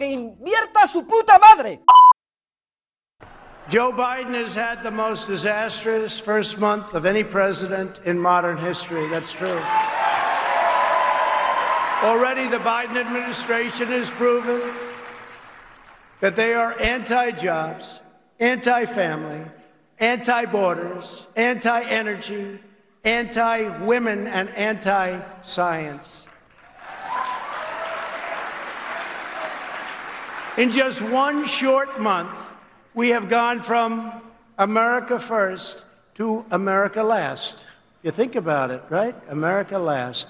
¡Que invierta su puta madre! Joe Biden has had the most disastrous first month of any president in modern history. That's true. Already, the Biden administration has proven that they are anti jobs, anti family, anti borders, anti energy, anti women, and anti science. In just one short month, we have gone from America first to America last. You think about it, right? America last.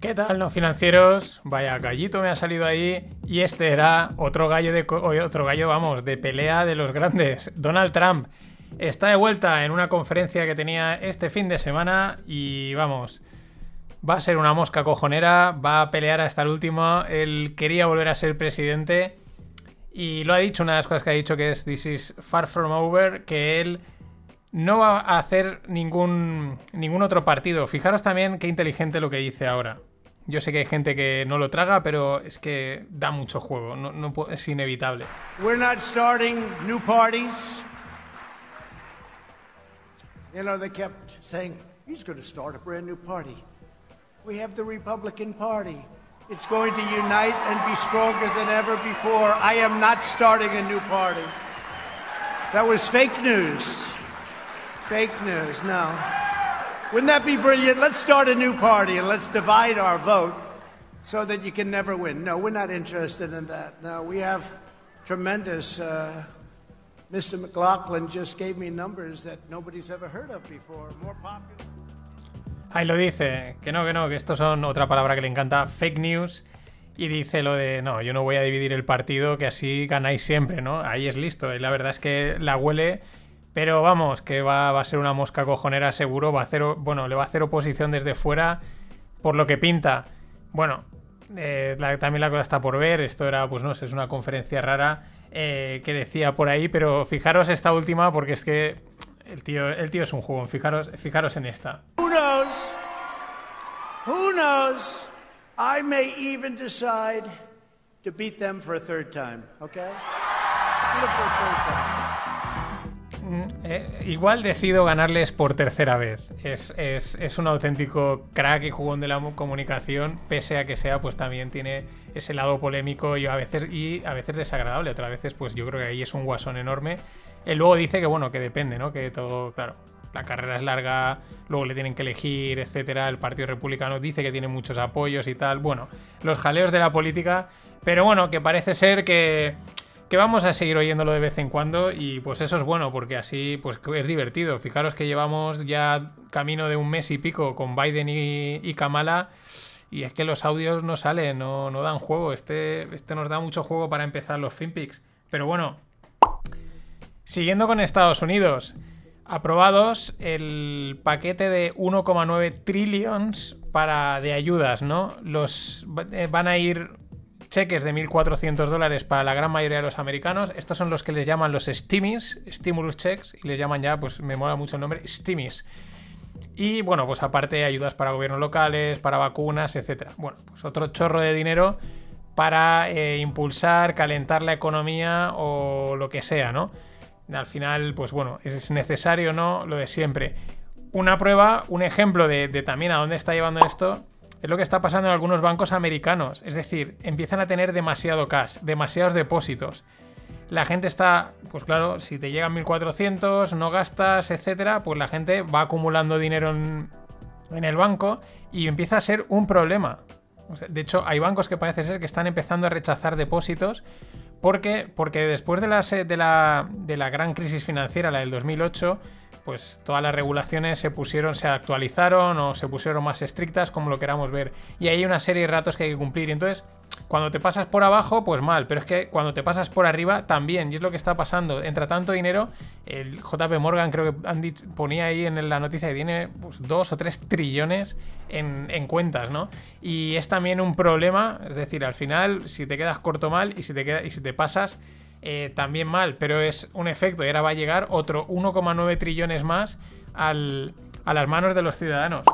¿Qué tal, no financieros? Vaya gallito me ha salido ahí y este era otro gallo de otro gallo, vamos, de pelea de los grandes. Donald Trump está de vuelta en una conferencia que tenía este fin de semana y vamos, va a ser una mosca cojonera, va a pelear hasta el último. Él quería volver a ser presidente y lo ha dicho, una de las cosas que ha dicho que es This is far from over, que él no va a hacer ningún, ningún otro partido. Fijaros también qué inteligente lo que dice ahora. Yo sé que hay gente que no lo traga, pero es que da mucho juego, no, es inevitable. We're not starting new parties. You know, they kept saying, he's going to start. We have the Republican Party. It's going to unite and be stronger than ever before. I am not starting a new party. That was fake news. Fake news, no. Wouldn't that be brilliant? Let's start a new party and let's divide our vote so that you can never win. No, we're not interested in that. No, we have tremendous. Uh, Mr. McLaughlin just gave me numbers that nobody's ever heard of before. More popular. Ahí lo dice, que no, que no, que estos son otra palabra que le encanta, fake news. Y dice lo de, no, yo no voy a dividir el partido, que así ganáis siempre, ¿no? Ahí es listo. Y la verdad es que la huele, pero vamos, que va, a ser una mosca cojonera seguro. Va a hacer, bueno, le va a hacer oposición desde fuera, por lo que pinta. Bueno, eh, también la cosa está por ver. Esto era, pues no sé, es una conferencia rara eh, que decía por ahí, pero fijaros esta última, porque es que el tío, el tío es un jugón. Fijaros, fijaros en esta. Who knows? Who knows? I may even decide to beat them for a third time, okay? Time. Eh, igual decido ganarles por tercera vez. Es, es- es un auténtico crack y jugón de la mu- comunicación, pese a que sea, pues también tiene ese lado polémico y a veces, y a veces desagradable. Otras veces, pues yo creo que ahí es un guasón enorme. Él luego dice que, bueno, que depende, ¿no? Que todo, claro, la carrera es larga, luego le tienen que elegir, etcétera. El Partido Republicano dice que tiene muchos apoyos y tal. Bueno, los jaleos de la política, pero bueno, que parece ser que que vamos a seguir oyéndolo de vez en cuando y pues eso es bueno porque así pues es divertido. Fijaros que llevamos ya camino de un mes y pico con Biden y, Kamala y es que los audios no salen, no, no dan juego. Este, este nos da mucho juego para empezar los FinPix. Pero bueno, siguiendo con Estados Unidos. Aprobados el paquete de 1,9 trillions para de ayudas, ¿no? Los eh, van a ir cheques de 1.400 dólares para la gran mayoría de los americanos. Estos son los que les llaman los STIMIs, Stimulus Checks, y les llaman ya, pues me mola mucho el nombre, STIMIs. Y bueno, pues aparte ayudas para gobiernos locales, para vacunas, etcétera. Bueno, pues otro chorro de dinero para eh, impulsar, calentar la economía o lo que sea, ¿no? Al final, pues bueno, es necesario, ¿no? Lo de siempre. Una prueba, un ejemplo de, también a dónde está llevando esto es lo que está pasando en algunos bancos americanos. Es decir, empiezan a tener demasiado cash, demasiados depósitos. La gente está, pues claro, si te llegan 1400, no gastas, etcétera, pues la gente va acumulando dinero en, el banco y empieza a ser un problema. De hecho, hay bancos que parece ser que están empezando a rechazar depósitos porque, porque después de la, se- de, la, de la gran crisis financiera, la del 2008, pues todas las regulaciones se pusieron, se actualizaron o se pusieron más estrictas, como lo queramos ver. Y hay una serie de ratos que hay que cumplir. Y entonces, cuando te pasas por abajo, pues mal. Pero es que cuando te pasas por arriba, también. Y es lo que está pasando. Entra tanto dinero. El JP Morgan, creo que han ponía ahí en la noticia que tiene pues, dos o tres trillones en, en, cuentas, ¿no? Y es también un problema. Es decir, al final, si te quedas corto mal y si te, queda, y si te pasas eh, también mal, pero es un efecto y ahora va a llegar otro 1,9 trillones más a las manos de los ciudadanos.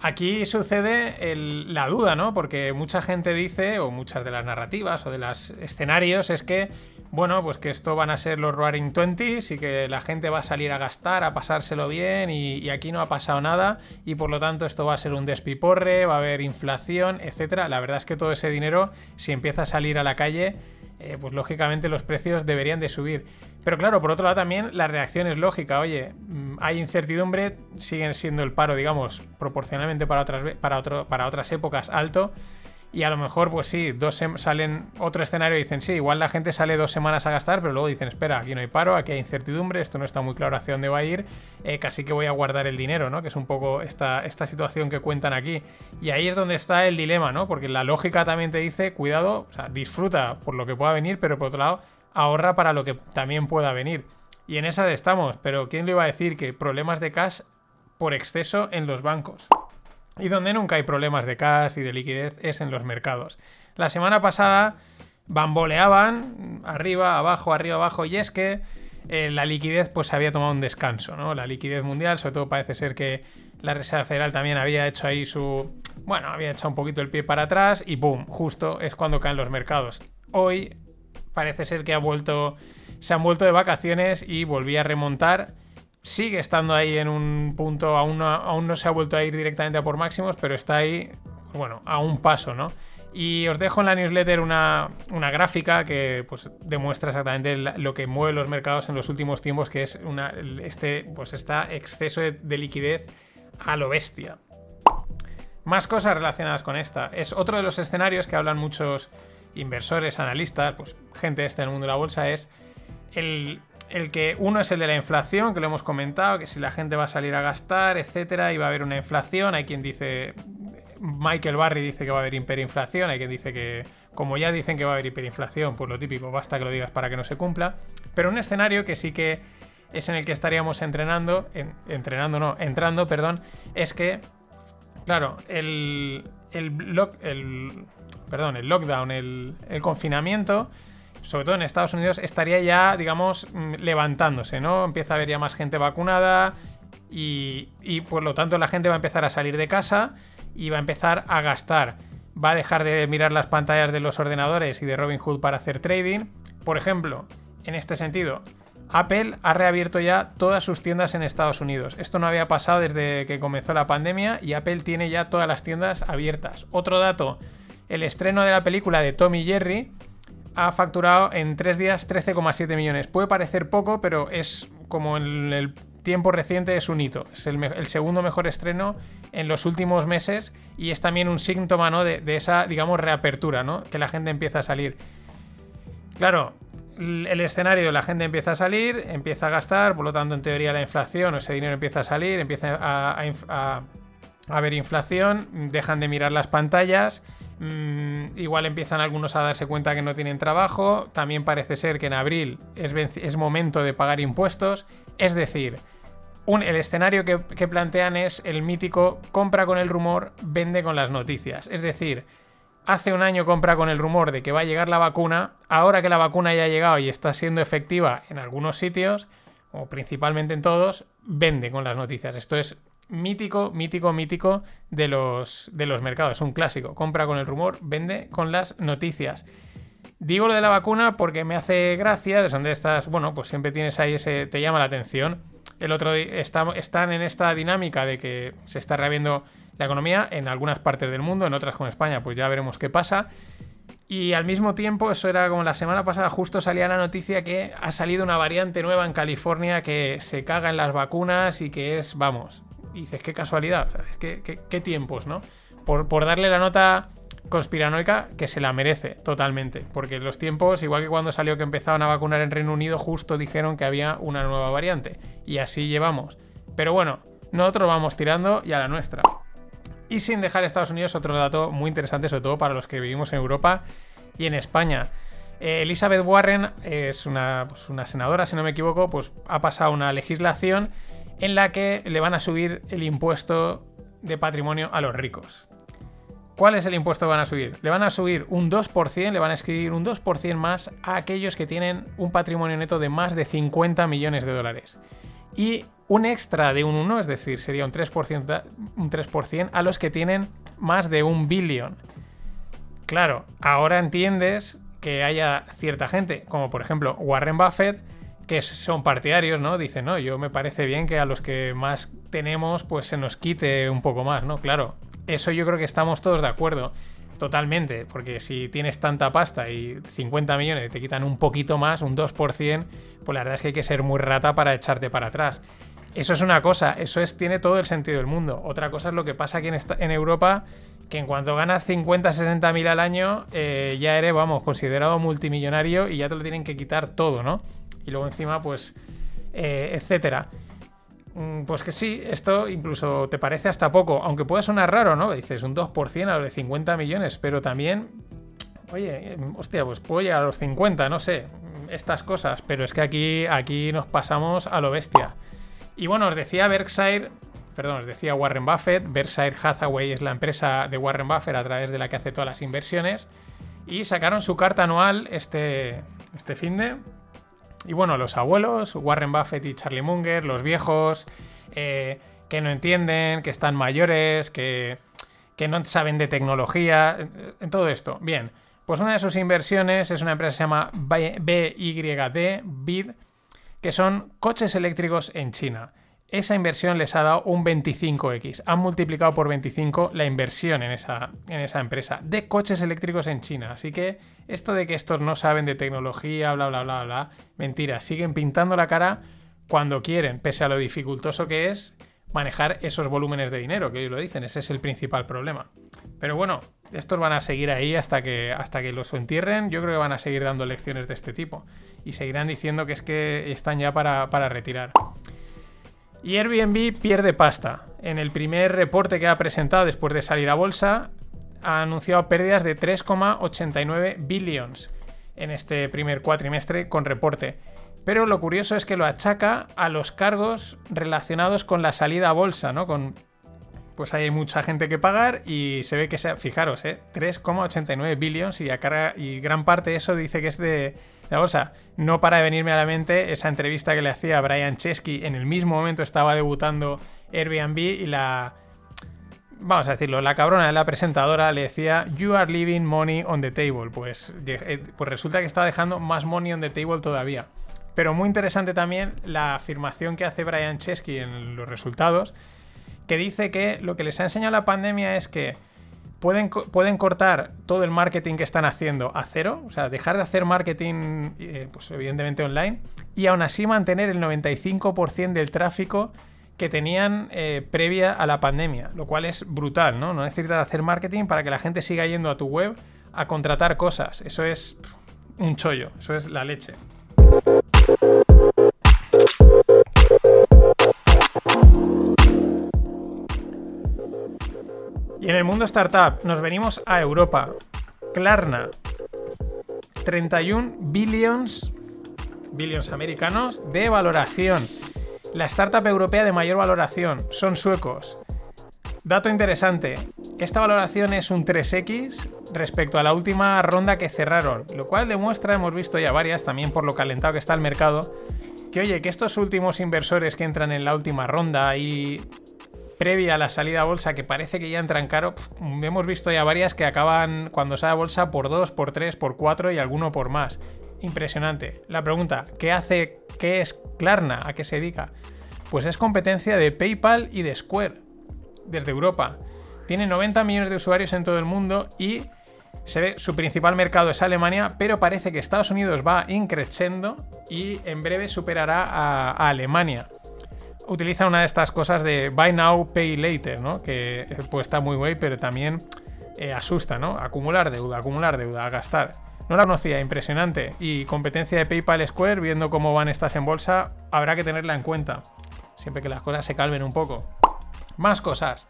Aquí sucede la duda, ¿no? Porque mucha gente dice, o muchas de las narrativas o de los escenarios, es que, bueno, pues que esto van a ser los Roaring Twenties y que la gente va a salir a gastar, a pasárselo bien y, y, aquí no ha pasado nada y por lo tanto esto va a ser un despiporre, va a haber inflación, etcétera. La verdad es que todo ese dinero, si empieza a salir a la calle, eh, pues lógicamente los precios deberían de subir. Pero claro, por otro lado también la reacción es lógica. Oye, mm, hay incertidumbre, siguen siendo el paro, digamos, proporcionalmente para otras, para para otras épocas alto. Y a lo mejor, pues sí, dos salen otro escenario y dicen, sí, igual la gente sale dos semanas a gastar, pero luego dicen, espera, aquí no hay paro, aquí hay incertidumbre, esto no está muy claro hacia dónde va a ir, eh, casi que voy a guardar el dinero, ¿no? Que es un poco esta, esta situación que cuentan aquí. Y ahí es donde está el dilema, ¿no? Porque la lógica también te dice, cuidado, disfruta por lo que pueda venir, pero por otro lado, ahorra para lo que también pueda venir. Y en esa estamos, pero ¿quién le iba a decir que problemas de cash por exceso en los bancos? Y donde nunca hay problemas de cash y de liquidez es en los mercados. La semana pasada bamboleaban arriba, abajo, arriba, abajo, y es que eh, la liquidez pues había tomado un descanso, ¿no? La liquidez mundial, sobre todo parece ser que la Reserva Federal también había hecho ahí su... Bueno, había echado un poquito el pie para atrás y ¡boom! Justo es cuando caen los mercados. Hoy parece ser que ha vuelto... Se han vuelto de vacaciones y volví a remontar sigue estando ahí en un punto, aún no, aún no se ha vuelto a ir directamente a por máximos, pero está ahí, bueno, a un paso, ¿no? Y os dejo en la newsletter una, gráfica que pues, demuestra exactamente lo que mueve los mercados en los últimos tiempos, que es una, este pues, está exceso de, liquidez a lo bestia. Más cosas relacionadas con esta. Es otro de los escenarios que hablan muchos inversores, analistas, pues gente esta del mundo de la bolsa, es el, el que uno es el de la inflación, que lo hemos comentado, que si la gente va a salir a gastar, etcétera, y va a haber una inflación. Hay quien dice, Michael Barry dice que va a haber hiperinflación, hay quien dice que, como ya dicen que va a haber hiperinflación, pues lo típico, basta que lo digas para que no se cumpla. Pero un escenario que sí que es en el que estaríamos entrenando, entrenando no, entrando, perdón, es que, claro, el, el, el, perdón, el lockdown, el, el confinamiento sobre todo en Estados Unidos, estaría ya, digamos, mm, levantándose, ¿no? Empieza a haber ya más gente vacunada y, por lo tanto la gente va a empezar a salir de casa y va a empezar a gastar. Va a dejar de mirar las pantallas de los ordenadores y de Robinhood para hacer trading. Por ejemplo, en este sentido, Apple ha reabierto ya todas sus tiendas en Estados Unidos. Esto no había pasado desde que comenzó la pandemia y Apple tiene ya todas las tiendas abiertas. Otro dato, el estreno de la película de Tommy Jerry ha facturado en tres días 13,7 millones. Puede parecer poco, pero es como en el tiempo reciente es un hito. Es el, segundo mejor estreno en los últimos meses y es también un síntoma ¿no? de, esa, digamos, reapertura, ¿no? que la gente empieza a salir. Claro, el escenario, la gente empieza a salir, empieza a gastar, por lo tanto, en teoría, la inflación ese dinero empieza a salir, empieza a haber inflación, dejan de mirar las pantallas Mm, igual empiezan algunos a darse cuenta que no tienen trabajo. También parece ser que en abril es, momento de pagar impuestos. Es decir, el escenario que, que, plantean es el mítico compra con el rumor, vende con las noticias. Es decir, hace un año compra con el rumor de que va a llegar la vacuna. Ahora que la vacuna ya ha llegado y está siendo efectiva en algunos sitios, o principalmente en todos, vende con las noticias. Esto es mítico, mítico, mítico de los, de los mercados. Es un clásico. Compra con el rumor, vende con las noticias. Digo lo de la vacuna porque me hace gracia, de donde estás, bueno, pues siempre tienes ahí ese, te llama la atención. El otro día están en esta dinámica de que se está reabriendo la economía en algunas partes del mundo, en otras como España, pues ya veremos qué pasa. Y al mismo tiempo, eso era como la semana pasada, justo salía la noticia que ha salido una variante nueva en California que se caga en las vacunas y que es, vamos, y dices, qué casualidad, ¿sabes? ¿Qué, tiempos, ¿no? Por, darle la nota conspiranoica que se la merece totalmente. Porque los tiempos, igual que cuando salió que empezaban a vacunar en Reino Unido, justo dijeron que había una nueva variante. Y así llevamos. Pero bueno, nosotros vamos tirando y a la nuestra. Y sin dejar Estados Unidos, otro dato muy interesante, sobre todo para los que vivimos en Europa y en España. Eh, Elizabeth Warren es una, pues una senadora, si no me equivoco, pues ha pasado una legislación en la que le van a subir el impuesto de patrimonio a los ricos. ¿Cuál es el impuesto que van a subir? Le van a subir un 2%, le van a escribir un 2% más a aquellos que tienen un patrimonio neto de más de 50 millones de dólares. Y un extra de un 1, es decir, sería un 3%, un 3% a los que tienen más de un billón. Claro, ahora entiendes que haya cierta gente, como por ejemplo Warren Buffett, que son partidarios, ¿no? Dicen, no, yo me parece bien que a los que más tenemos, pues se nos quite un poco más, ¿no? Claro, eso yo creo que estamos todos de acuerdo. Totalmente, porque si tienes tanta pasta y 50 millones te quitan un poquito más, un 2%, pues la verdad es que hay que ser muy rata para echarte para atrás. Eso es una cosa, eso es, tiene todo el sentido del mundo. Otra cosa es lo que pasa aquí en, en Europa, que en cuanto ganas 50, 60 mil al año, eh, ya eres, vamos, considerado multimillonario y ya te lo tienen que quitar todo, ¿no? Y luego encima, pues, eh, etcétera. Mm, pues que sí, esto incluso te parece hasta poco, aunque pueda sonar raro, ¿no? Dices un 2% a los de 50 millones, pero también, oye, hostia, pues puedo llegar a los 50, no sé, estas cosas, pero es que aquí, aquí nos pasamos a lo bestia. Y bueno, os decía Berkshire, perdón, os decía Warren Buffett, Berkshire Hathaway es la empresa de Warren Buffett a través de la que hace todas las inversiones, y sacaron su carta anual este, este fin y bueno, los abuelos, Warren Buffett y Charlie Munger, los viejos, eh, que no entienden, que están mayores, que, que no saben de tecnología, en todo esto. Bien, pues una de sus inversiones es una empresa que se llama BYD, BID, que son coches eléctricos en China esa inversión les ha dado un 25x. Han multiplicado por 25 la inversión en esa, en esa empresa de coches eléctricos en China. Así que esto de que estos no saben de tecnología, bla, bla, bla, bla, mentira. Siguen pintando la cara cuando quieren, pese a lo dificultoso que es manejar esos volúmenes de dinero, que hoy lo dicen. Ese es el principal problema. Pero bueno, estos van a seguir ahí hasta que, hasta que los entierren. Yo creo que van a seguir dando lecciones de este tipo. Y seguirán diciendo que es que están ya para, para retirar. Y Airbnb pierde pasta. En el primer reporte que ha presentado después de salir a bolsa, ha anunciado pérdidas de 3,89 billions en este primer cuatrimestre con reporte. Pero lo curioso es que lo achaca a los cargos relacionados con la salida a bolsa, ¿no? Con pues hay mucha gente que pagar y se ve que, sea, fijaros, ¿eh? 3,89 billions y, y gran parte de eso dice que es de, la bolsa. No para de venirme a la mente esa entrevista que le hacía a Brian Chesky. En el mismo momento estaba debutando Airbnb y la... Vamos a decirlo, la cabrona de la presentadora le decía You are leaving money on the table. Pues, eh, pues resulta que estaba dejando más money on the table todavía. Pero muy interesante también la afirmación que hace Brian Chesky en los resultados que dice que lo que les ha enseñado la pandemia es que pueden, pueden cortar todo el marketing que están haciendo a cero, o sea, dejar de hacer marketing, eh, pues evidentemente online, y aún así mantener el 95% del tráfico que tenían eh, previa a la pandemia, lo cual es brutal, ¿no? No necesitas hacer marketing para que la gente siga yendo a tu web a contratar cosas. Eso es un chollo, eso es la leche. Y en el mundo startup nos venimos a Europa. Klarna. 31 billions, billions americanos de valoración. La startup europea de mayor valoración. Son suecos. Dato interesante. Esta valoración es un 3x respecto a la última ronda que cerraron, lo cual demuestra, hemos visto ya varias, también por lo calentado que está el mercado, que oye, que estos últimos inversores que entran en la última ronda y previa a la salida a bolsa, que parece que ya entran caro, hemos visto ya varias que acaban cuando sale a bolsa por 2, por 3, por 4 y alguno por más. Impresionante. La pregunta, ¿qué hace, qué es Klarna? ¿A qué se dedica? Pues es competencia de PayPal y de Square, desde Europa. Tiene 90 millones de usuarios en todo el mundo y se ve, su principal mercado es Alemania, pero parece que Estados Unidos va increciendo y en breve superará a Alemania utiliza una de estas cosas de buy now, pay later, ¿no? Que pues está muy guay, pero también eh, asusta, ¿no? Acumular deuda, acumular deuda, gastar. No la conocía, impresionante. Y competencia de PayPal Square, viendo cómo van estas en bolsa, habrá que tenerla en cuenta. Siempre que las cosas se calmen un poco. Más cosas.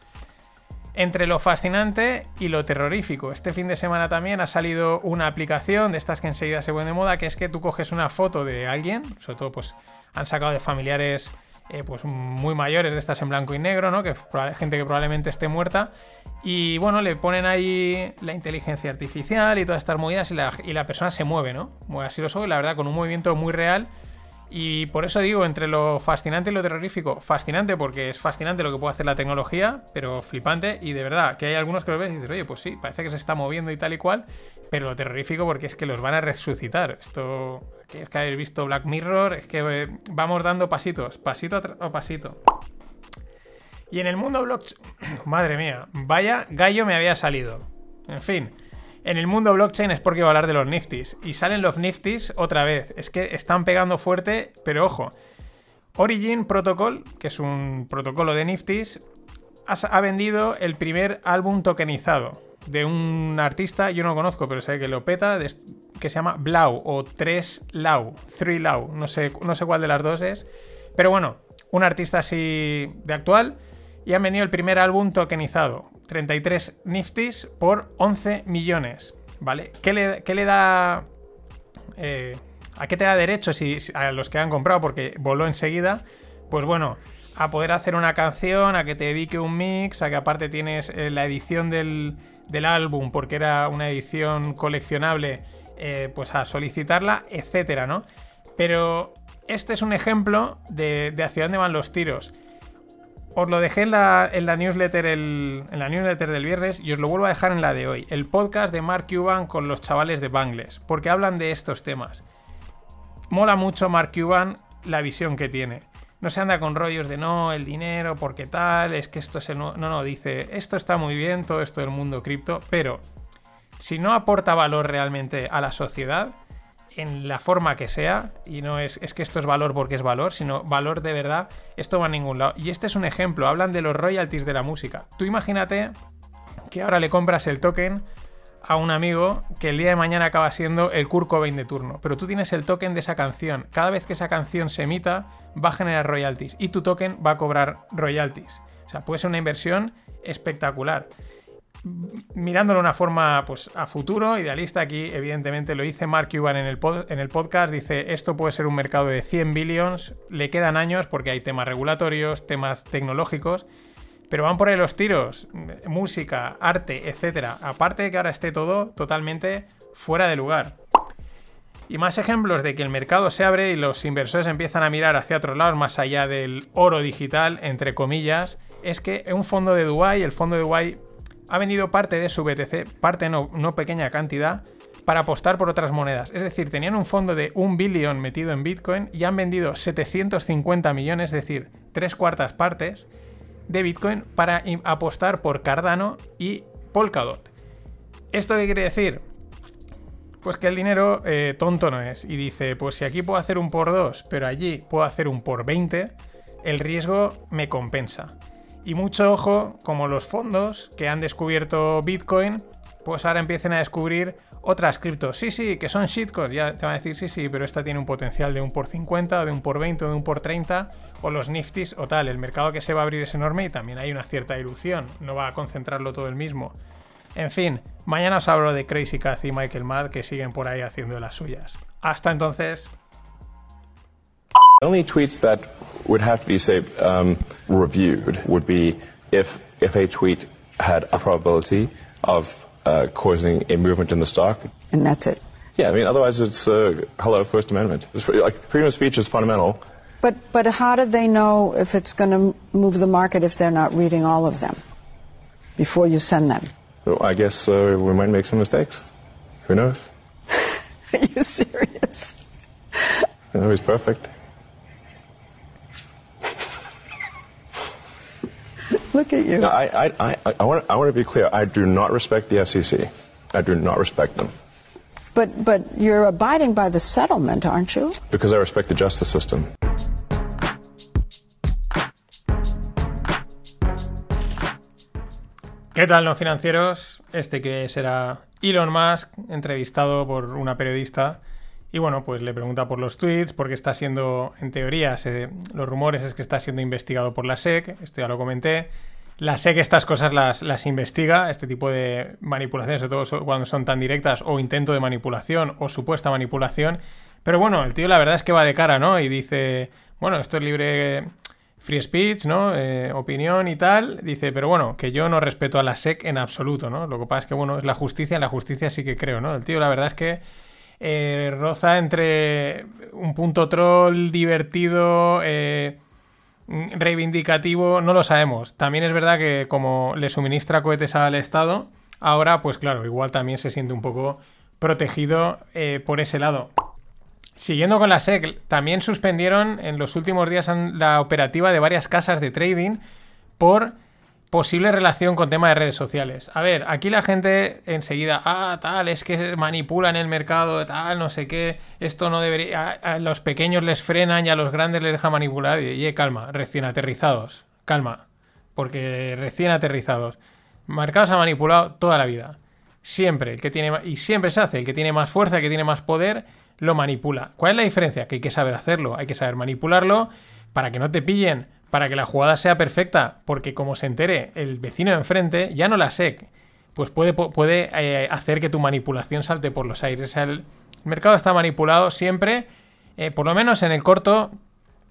Entre lo fascinante y lo terrorífico. Este fin de semana también ha salido una aplicación de estas que enseguida se ponen de moda, que es que tú coges una foto de alguien, sobre todo pues han sacado de familiares eh, pues muy mayores de estas en blanco y negro, ¿no? Que gente que probablemente esté muerta. Y bueno, le ponen ahí la inteligencia artificial y todas estas movidas y la, y la persona se mueve, ¿no? Mueve así los ojos la verdad con un movimiento muy real. Y por eso digo, entre lo fascinante y lo terrorífico, fascinante porque es fascinante lo que puede hacer la tecnología, pero flipante. Y de verdad, que hay algunos que lo ves y dices, oye, pues sí, parece que se está moviendo y tal y cual. Pero lo terrorífico porque es que los van a resucitar. Esto, que es que habéis visto Black Mirror, es que eh, vamos dando pasitos, pasito a pasito. Y en el mundo blockchain, madre mía, vaya gallo me había salido. En fin, en el mundo blockchain es porque iba a hablar de los niftis. Y salen los niftis otra vez. Es que están pegando fuerte, pero ojo. Origin Protocol, que es un protocolo de niftis, ha vendido el primer álbum tokenizado de un artista, yo no lo conozco, pero sé que lo peta, que se llama Blau o 3 Lau, 3 Lau, no sé, no sé cuál de las dos es. Pero bueno, un artista así de actual y han vendido el primer álbum tokenizado, 33 Niftis por 11 millones, ¿vale? ¿Qué le, le da... Eh, ¿A qué te da derecho si, a los que han comprado? Porque voló enseguida. Pues bueno, a poder hacer una canción, a que te dedique un mix, a que aparte tienes eh, la edición del, del álbum porque era una edición coleccionable, eh, pues a solicitarla, etcétera, ¿no? Pero este es un ejemplo de, hacia dónde van los tiros. Os lo dejé en la, newsletter en la newsletter del viernes y os lo vuelvo a dejar en la de hoy. El podcast de Mark Cuban con los chavales de Bangles, porque hablan de estos temas. Mola mucho Mark Cuban la visión que tiene no se anda con rollos de no, el dinero, porque tal, es que esto es el... No, no, dice, esto está muy bien, todo esto del mundo cripto, pero si no aporta valor realmente a la sociedad, en la forma que sea, y no es, es que esto es valor porque es valor, sino valor de verdad, esto va a ningún lado. Y este es un ejemplo, hablan de los royalties de la música. Tú imagínate que ahora le compras el token a un amigo que el día de mañana acaba siendo el Kurt Cobain de turno, pero tú tienes el token de esa canción. Cada vez que esa canción se emita, va a generar royalties y tu token va a cobrar royalties. O sea, puede ser una inversión espectacular. Mirándolo de una forma pues, a futuro, idealista, aquí evidentemente lo dice Mark Cuban en el, en el podcast, dice esto puede ser un mercado de 100 billions, le quedan años porque hay temas regulatorios, temas tecnológicos, pero van por ahí los tiros, música, arte, etcétera. Aparte de que ahora esté todo totalmente fuera de lugar. Y más ejemplos de que el mercado se abre y los inversores empiezan a mirar hacia otros lados, más allá del oro digital, entre comillas, es que un fondo de Dubai, el fondo de Dubai, ha vendido parte de su BTC, parte no, no pequeña cantidad, para apostar por otras monedas. Es decir, tenían un fondo de un billón metido en Bitcoin y han vendido 750 millones, es decir, tres cuartas partes, de Bitcoin para apostar por Cardano y Polkadot. ¿Esto qué quiere decir? Pues que el dinero eh, tonto no es. Y dice, pues si aquí puedo hacer un por 2, pero allí puedo hacer un por 20, el riesgo me compensa. Y mucho ojo, como los fondos que han descubierto Bitcoin, pues ahora empiecen a descubrir otras criptos. Sí, sí, que son shitcoins. Ya te van a decir, sí, sí, pero esta tiene un potencial de un por 50, o de un por 20, o de un por 30, o los niftis o tal. El mercado que se va a abrir es enorme y también hay una cierta ilusión. No va a concentrarlo todo el mismo. En fin, mañana os hablo de Crazy Cat y Michael Mad que siguen por ahí haciendo las suyas. Hasta entonces. Would have to be, say, um, reviewed would be if, if a tweet had a probability of uh, causing a movement in the stock. And that's it. Yeah, I mean, otherwise it's uh, hello First Amendment. It's, like freedom of speech is fundamental. But but how do they know if it's going to move the market if they're not reading all of them before you send them? So I guess uh, we might make some mistakes. Who knows? Are you serious? Nobody's perfect. Look at you. No, I, I, I, I, want, I want to be clear. I do not respect the SEC. I do not respect them. But, but you're abiding by the settlement, aren't you? Because I respect the justice system. ¿Qué tal, no financieros? Este que será Elon Musk, entrevistado por una periodista. Y bueno, pues le pregunta por los tweets, porque está siendo, en teoría, los rumores es que está siendo investigado por la SEC, esto ya lo comenté. La SEC estas cosas las, las investiga, este tipo de manipulaciones, sobre todo cuando son tan directas, o intento de manipulación, o supuesta manipulación. Pero bueno, el tío la verdad es que va de cara, ¿no? Y dice, bueno, esto es libre free speech, ¿no? Eh, opinión y tal. Dice, pero bueno, que yo no respeto a la SEC en absoluto, ¿no? Lo que pasa es que, bueno, es la justicia, en la justicia sí que creo, ¿no? El tío, la verdad es que eh, roza entre un punto troll divertido, eh, mm, reivindicativo, no lo sabemos. También es verdad que como le suministra cohetes al Estado, ahora, pues claro, igual también se siente un poco protegido eh, por ese lado. Siguiendo con la SEC, también suspendieron en los últimos días la operativa de varias casas de trading por posible relación con tema de redes sociales. A ver, aquí la gente enseguida, ah, tal, es que manipulan el mercado, tal, no sé qué, esto no debería, a, los pequeños les frenan y a los grandes les deja manipular. Y, calma, recién aterrizados, calma, porque recién aterrizados. Mercado ha manipulado toda la vida. Siempre, el que tiene y siempre se hace, el que tiene más fuerza, el que tiene más poder, lo manipula. ¿Cuál es la diferencia? Que hay que saber hacerlo, hay que saber manipularlo para que no te pillen, para que la jugada sea perfecta, porque como se entere el vecino de enfrente, ya no la SEC, pues puede, puede eh, hacer que tu manipulación salte por los aires. El mercado está manipulado siempre, eh, por lo menos en el corto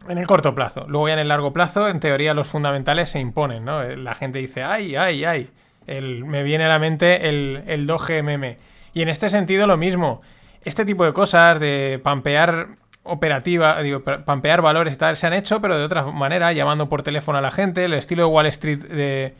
en el corto plazo. Luego ya en el largo plazo, en teoría, los fundamentales se imponen, ¿no? Eh, La gente dice, ay, ay, ay. El- me viene a la mente el, el doge meme. Y en este sentido lo mismo. Este tipo de cosas, de pampear operativa, digo, pa- pampear valores y tal, se han hecho, pero de otra manera, llamando por teléfono a la gente, el estilo de Wall Street de,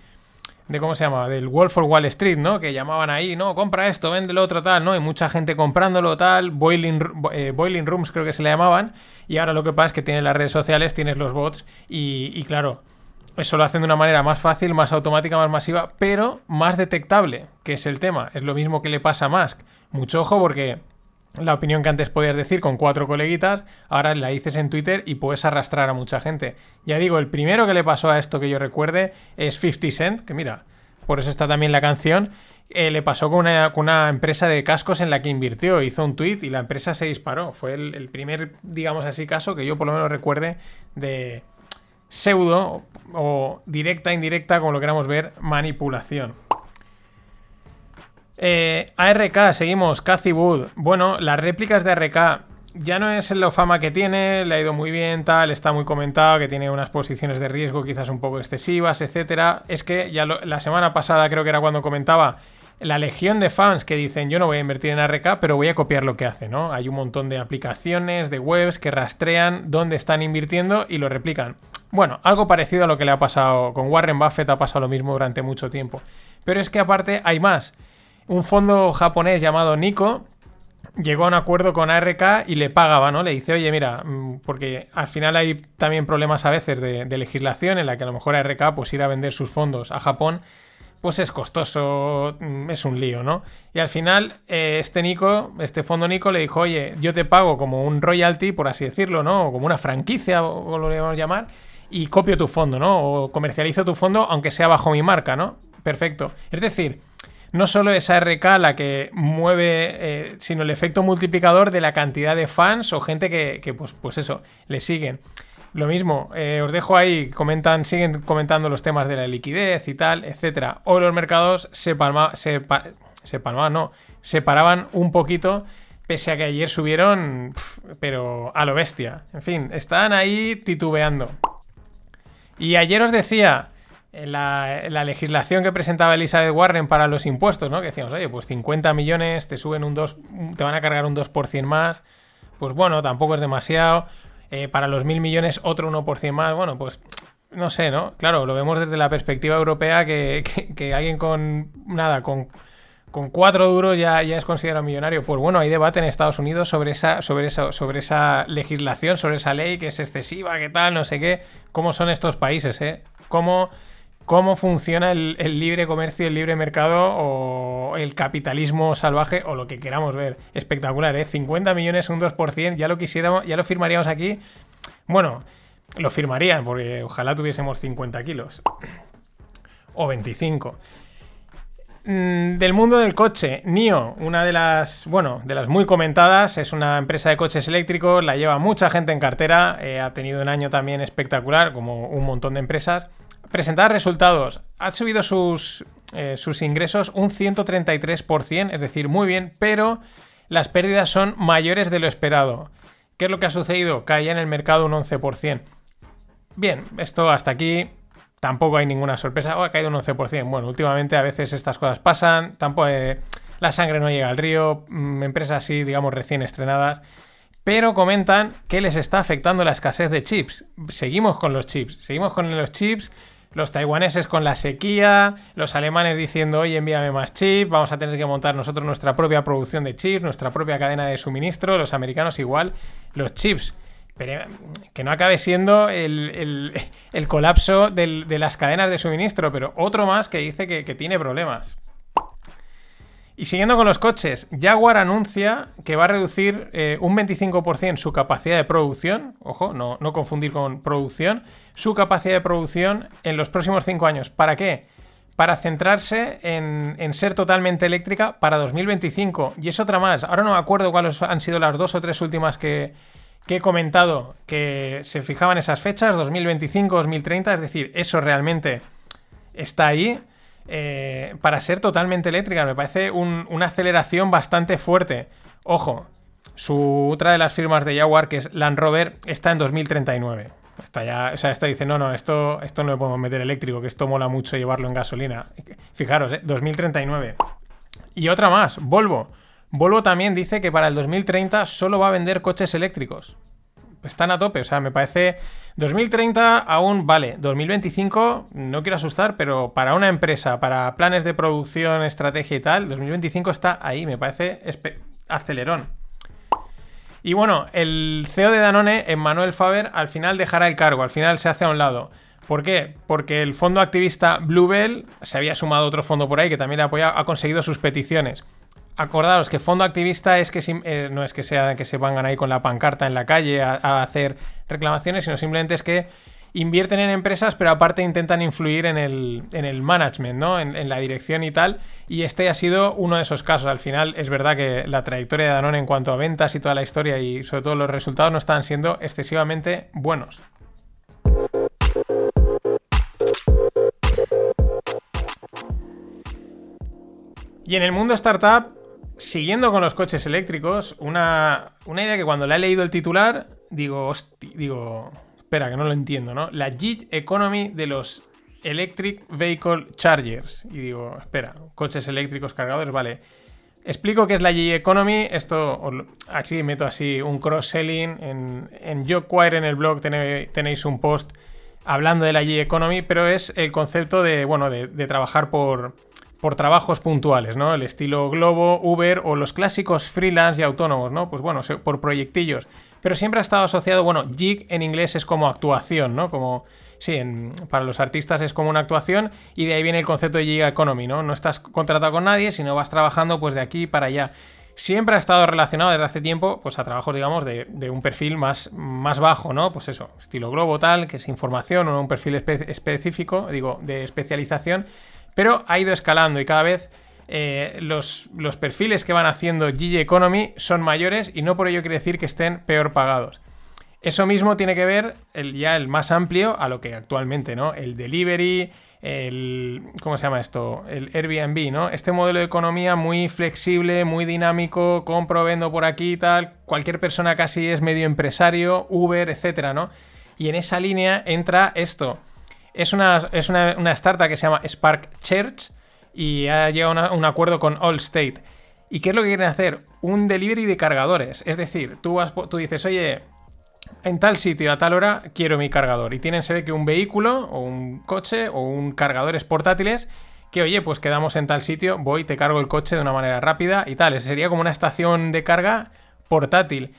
de cómo se llama, del Wolf for Wall Street, ¿no? Que llamaban ahí, no, compra esto, vende lo otro, tal, ¿no? Y mucha gente comprándolo, tal, boiling, eh, boiling rooms creo que se le llamaban, y ahora lo que pasa es que tienes las redes sociales, tienes los bots, y, y claro, eso lo hacen de una manera más fácil, más automática, más masiva, pero más detectable, que es el tema. Es lo mismo que le pasa a Musk. Mucho ojo porque la opinión que antes podías decir con cuatro coleguitas, ahora la dices en Twitter y puedes arrastrar a mucha gente. Ya digo, el primero que le pasó a esto que yo recuerde es 50 Cent, que mira, por eso está también la canción. eh, le pasó con una, empresa de cascos en la que invirtió, hizo un tweet y la empresa se disparó. Fue el, el primer, digamos así, caso que yo por lo menos recuerde de pseudo o directa, indirecta, como lo queramos ver, manipulación. Eh, ARK, seguimos. Cathy Wood. Bueno, las réplicas de ARK ya no es lo fama que tiene, le ha ido muy bien, tal, está muy comentado, que tiene unas posiciones de riesgo quizás un poco excesivas, etcétera. Es que ya la semana pasada creo que era cuando comentaba la legión de fans que dicen yo no voy a invertir en ARK, pero voy a copiar lo que hace, ¿no? Hay un montón de aplicaciones, de webs que rastrean dónde están invirtiendo y lo replican. Bueno, algo parecido a lo que le ha pasado con Warren Buffett, ha pasado lo mismo durante mucho tiempo. Pero es que aparte hay más. Un fondo japonés llamado Nikko llegó a un acuerdo con ARK y le pagaba, ¿no? Le dice, oye, mira, mm, porque al final hay también problemas a veces de, legislación en la que a lo mejor ARK, pues ir a vender sus fondos a Japón, pues es costoso, mm, es un lío, ¿no? Y al final, eh, este Nico, este fondo Nico le dijo, oye, yo te pago como un royalty, por así decirlo, ¿no? O como una franquicia, o, lo llamamos llamar, y copio tu fondo, ¿no? O comercializo tu fondo, aunque sea bajo mi marca, ¿no? Perfecto. Es decir, no solo es ARK la que mueve, eh, sino el efecto multiplicador de la cantidad de fans o gente que, pues, pues eso, le siguen. Lo mismo, eh, os dejo ahí, comentan, siguen comentando los temas de la liquidez y tal, etcétera. Hoy los mercados se palma, se, pa- se no, se paraban un poquito, pese a que ayer subieron, pero a lo bestia. En fin, están ahí titubeando. Y ayer os decía, la, la legislación que presentaba Elizabeth Warren para los impuestos, ¿no? Que decíamos, oye, pues 50 millones, te suben un 2, te van a cargar un 2% más. Pues bueno, tampoco es demasiado. Eh, para los mil millones, otro 1% más. Bueno, pues no sé, ¿no? Claro, lo vemos desde la perspectiva europea que, alguien con nada, con, con cuatro duros ya, ya es considerado millonario. Pues bueno, hay debate en Estados Unidos sobre esa, sobre, esa, sobre esa legislación, sobre esa ley que es excesiva, que tal, no sé qué. ¿Cómo son estos países, eh? ¿Cómo, cómo funciona el, libre comercio, el libre mercado o el capitalismo salvaje o lo que queramos ver? Espectacular, ¿eh? 50 millones, un 2%, ya lo quisiéramos, ya lo firmaríamos aquí. Bueno, lo firmarían porque ojalá tuviésemos 50 kilos. O 25. Mm, del mundo del coche, NIO, una de las, bueno, de las muy comentadas, es una empresa de coches eléctricos, la lleva mucha gente en cartera, eh, ha tenido un año también espectacular, como un montón de empresas. Presentar resultados, ha subido sus, eh, sus ingresos un 133%, es decir, muy bien, pero las pérdidas son mayores de lo esperado. ¿Qué es lo que ha sucedido? Caía en el mercado un 11%. Bien, esto hasta aquí tampoco hay ninguna sorpresa. Oh, ha caído un 11%. Bueno, últimamente a veces estas cosas pasan. Tampoco eh, la sangre no llega al río. Mm, empresas así, digamos, recién estrenadas. Pero comentan que les está afectando la escasez de chips. Seguimos con los chips. Seguimos con los chips. Los taiwaneses con la sequía, los alemanes diciendo, oye, envíame más chips, vamos a tener que montar nosotros nuestra propia producción de chips, nuestra propia cadena de suministro, los americanos igual, los chips pero que no acabe siendo el, colapso de las cadenas de suministro, pero otro más que dice que, tiene problemas. Y siguiendo con los coches, Jaguar anuncia que va a reducir eh, un 25% su capacidad de producción, ojo, no, confundir con producción, su capacidad de producción en los próximos 5 años. ¿Para qué? Para centrarse en, ser totalmente eléctrica para 2025. Y es otra más. Ahora no me acuerdo cuáles han sido las dos o tres últimas que, que he comentado que se fijaban esas fechas, 2025, 2030, es decir, eso realmente está ahí eh, para ser totalmente eléctrica. Me parece una aceleración bastante fuerte. Ojo, su otra de las firmas de Jaguar, que es Land Rover, está en 2039. Ya, o sea, esta dice, no, no, esto, esto no lo podemos meter eléctrico, que esto mola mucho llevarlo en gasolina. Fijaros, 2039. Eh, y otra más, Volvo. Volvo también dice que para el 2030 solo va a vender coches eléctricos. Están a tope, o sea, me parece 2030 aún vale, 2025 no quiero asustar, pero para una empresa, para planes de producción, estrategia y tal, 2025 está ahí, me parece acelerón. Y bueno, el CEO de Danone, Emmanuel Faber, al final dejará el cargo, al final se hace a un lado. ¿Por qué? Porque el fondo activista Bluebell, se había sumado otro fondo por ahí que también apoya, ha conseguido sus peticiones acordaros que fondo activista es que eh, no es que sea que se pongan ahí con la pancarta en la calle a, hacer reclamaciones, sino simplemente es que invierten en empresas, pero aparte intentan influir en el, en el management, ¿no? En, la dirección y tal. Y este ha sido uno de esos casos. Al final es verdad que la trayectoria de Danone en cuanto a ventas y toda la historia y sobre todo los resultados no están siendo excesivamente buenos. Y en el mundo startup siguiendo con los coches eléctricos, una, idea que cuando la he leído el titular, digo, digo, espera, que no lo entiendo, ¿no? La gig economy de los electric vehicle chargers. Y digo, espera, coches eléctricos cargadores, vale. Explico qué es la gig economy. Esto, aquí meto así un cross-selling. En, en en el blog, tenéis, un post hablando de la gig economy, pero es el concepto de, bueno, de trabajar por por trabajos puntuales, ¿no? El estilo Globo, Uber o los clásicos freelance y autónomos, ¿no? Pues bueno, por proyectillos. Pero siempre ha estado asociado, bueno, gig en inglés es como actuación, ¿no? Como, sí, para los artistas es como una actuación y de ahí viene el concepto de gig economy, ¿no? No estás contratado con nadie, sino vas trabajando pues de aquí para allá. Siempre ha estado relacionado desde hace tiempo pues a trabajos, digamos, de, un perfil más, más bajo, ¿no? Pues eso, estilo globo tal, que es información o un perfil específico, digo, de especialización pero ha ido escalando y cada vez eh, los, perfiles que van haciendo GG Economy son mayores y no por ello quiere decir que estén peor pagados. Eso mismo tiene que ver el, ya el más amplio a lo que actualmente, ¿no? El delivery, el. ¿Cómo se llama esto? El Airbnb, ¿no? Este modelo de economía muy flexible, muy dinámico, compro, vendo por aquí y tal. Cualquier persona casi es medio empresario, Uber, etcétera, ¿no? Y en esa línea entra esto es una, es una, startup que se llama Spark Church y ha llegado a un acuerdo con Allstate. ¿Y qué es lo que quieren hacer? Un delivery de cargadores. Es decir, tú, vas, tú dices, oye, en tal sitio a tal hora quiero mi cargador. Y tienen, se ve que un vehículo o un coche o un cargadores portátiles que, oye, pues quedamos en tal sitio, voy, te cargo el coche de una manera rápida y tal. Sería como una estación de carga portátil.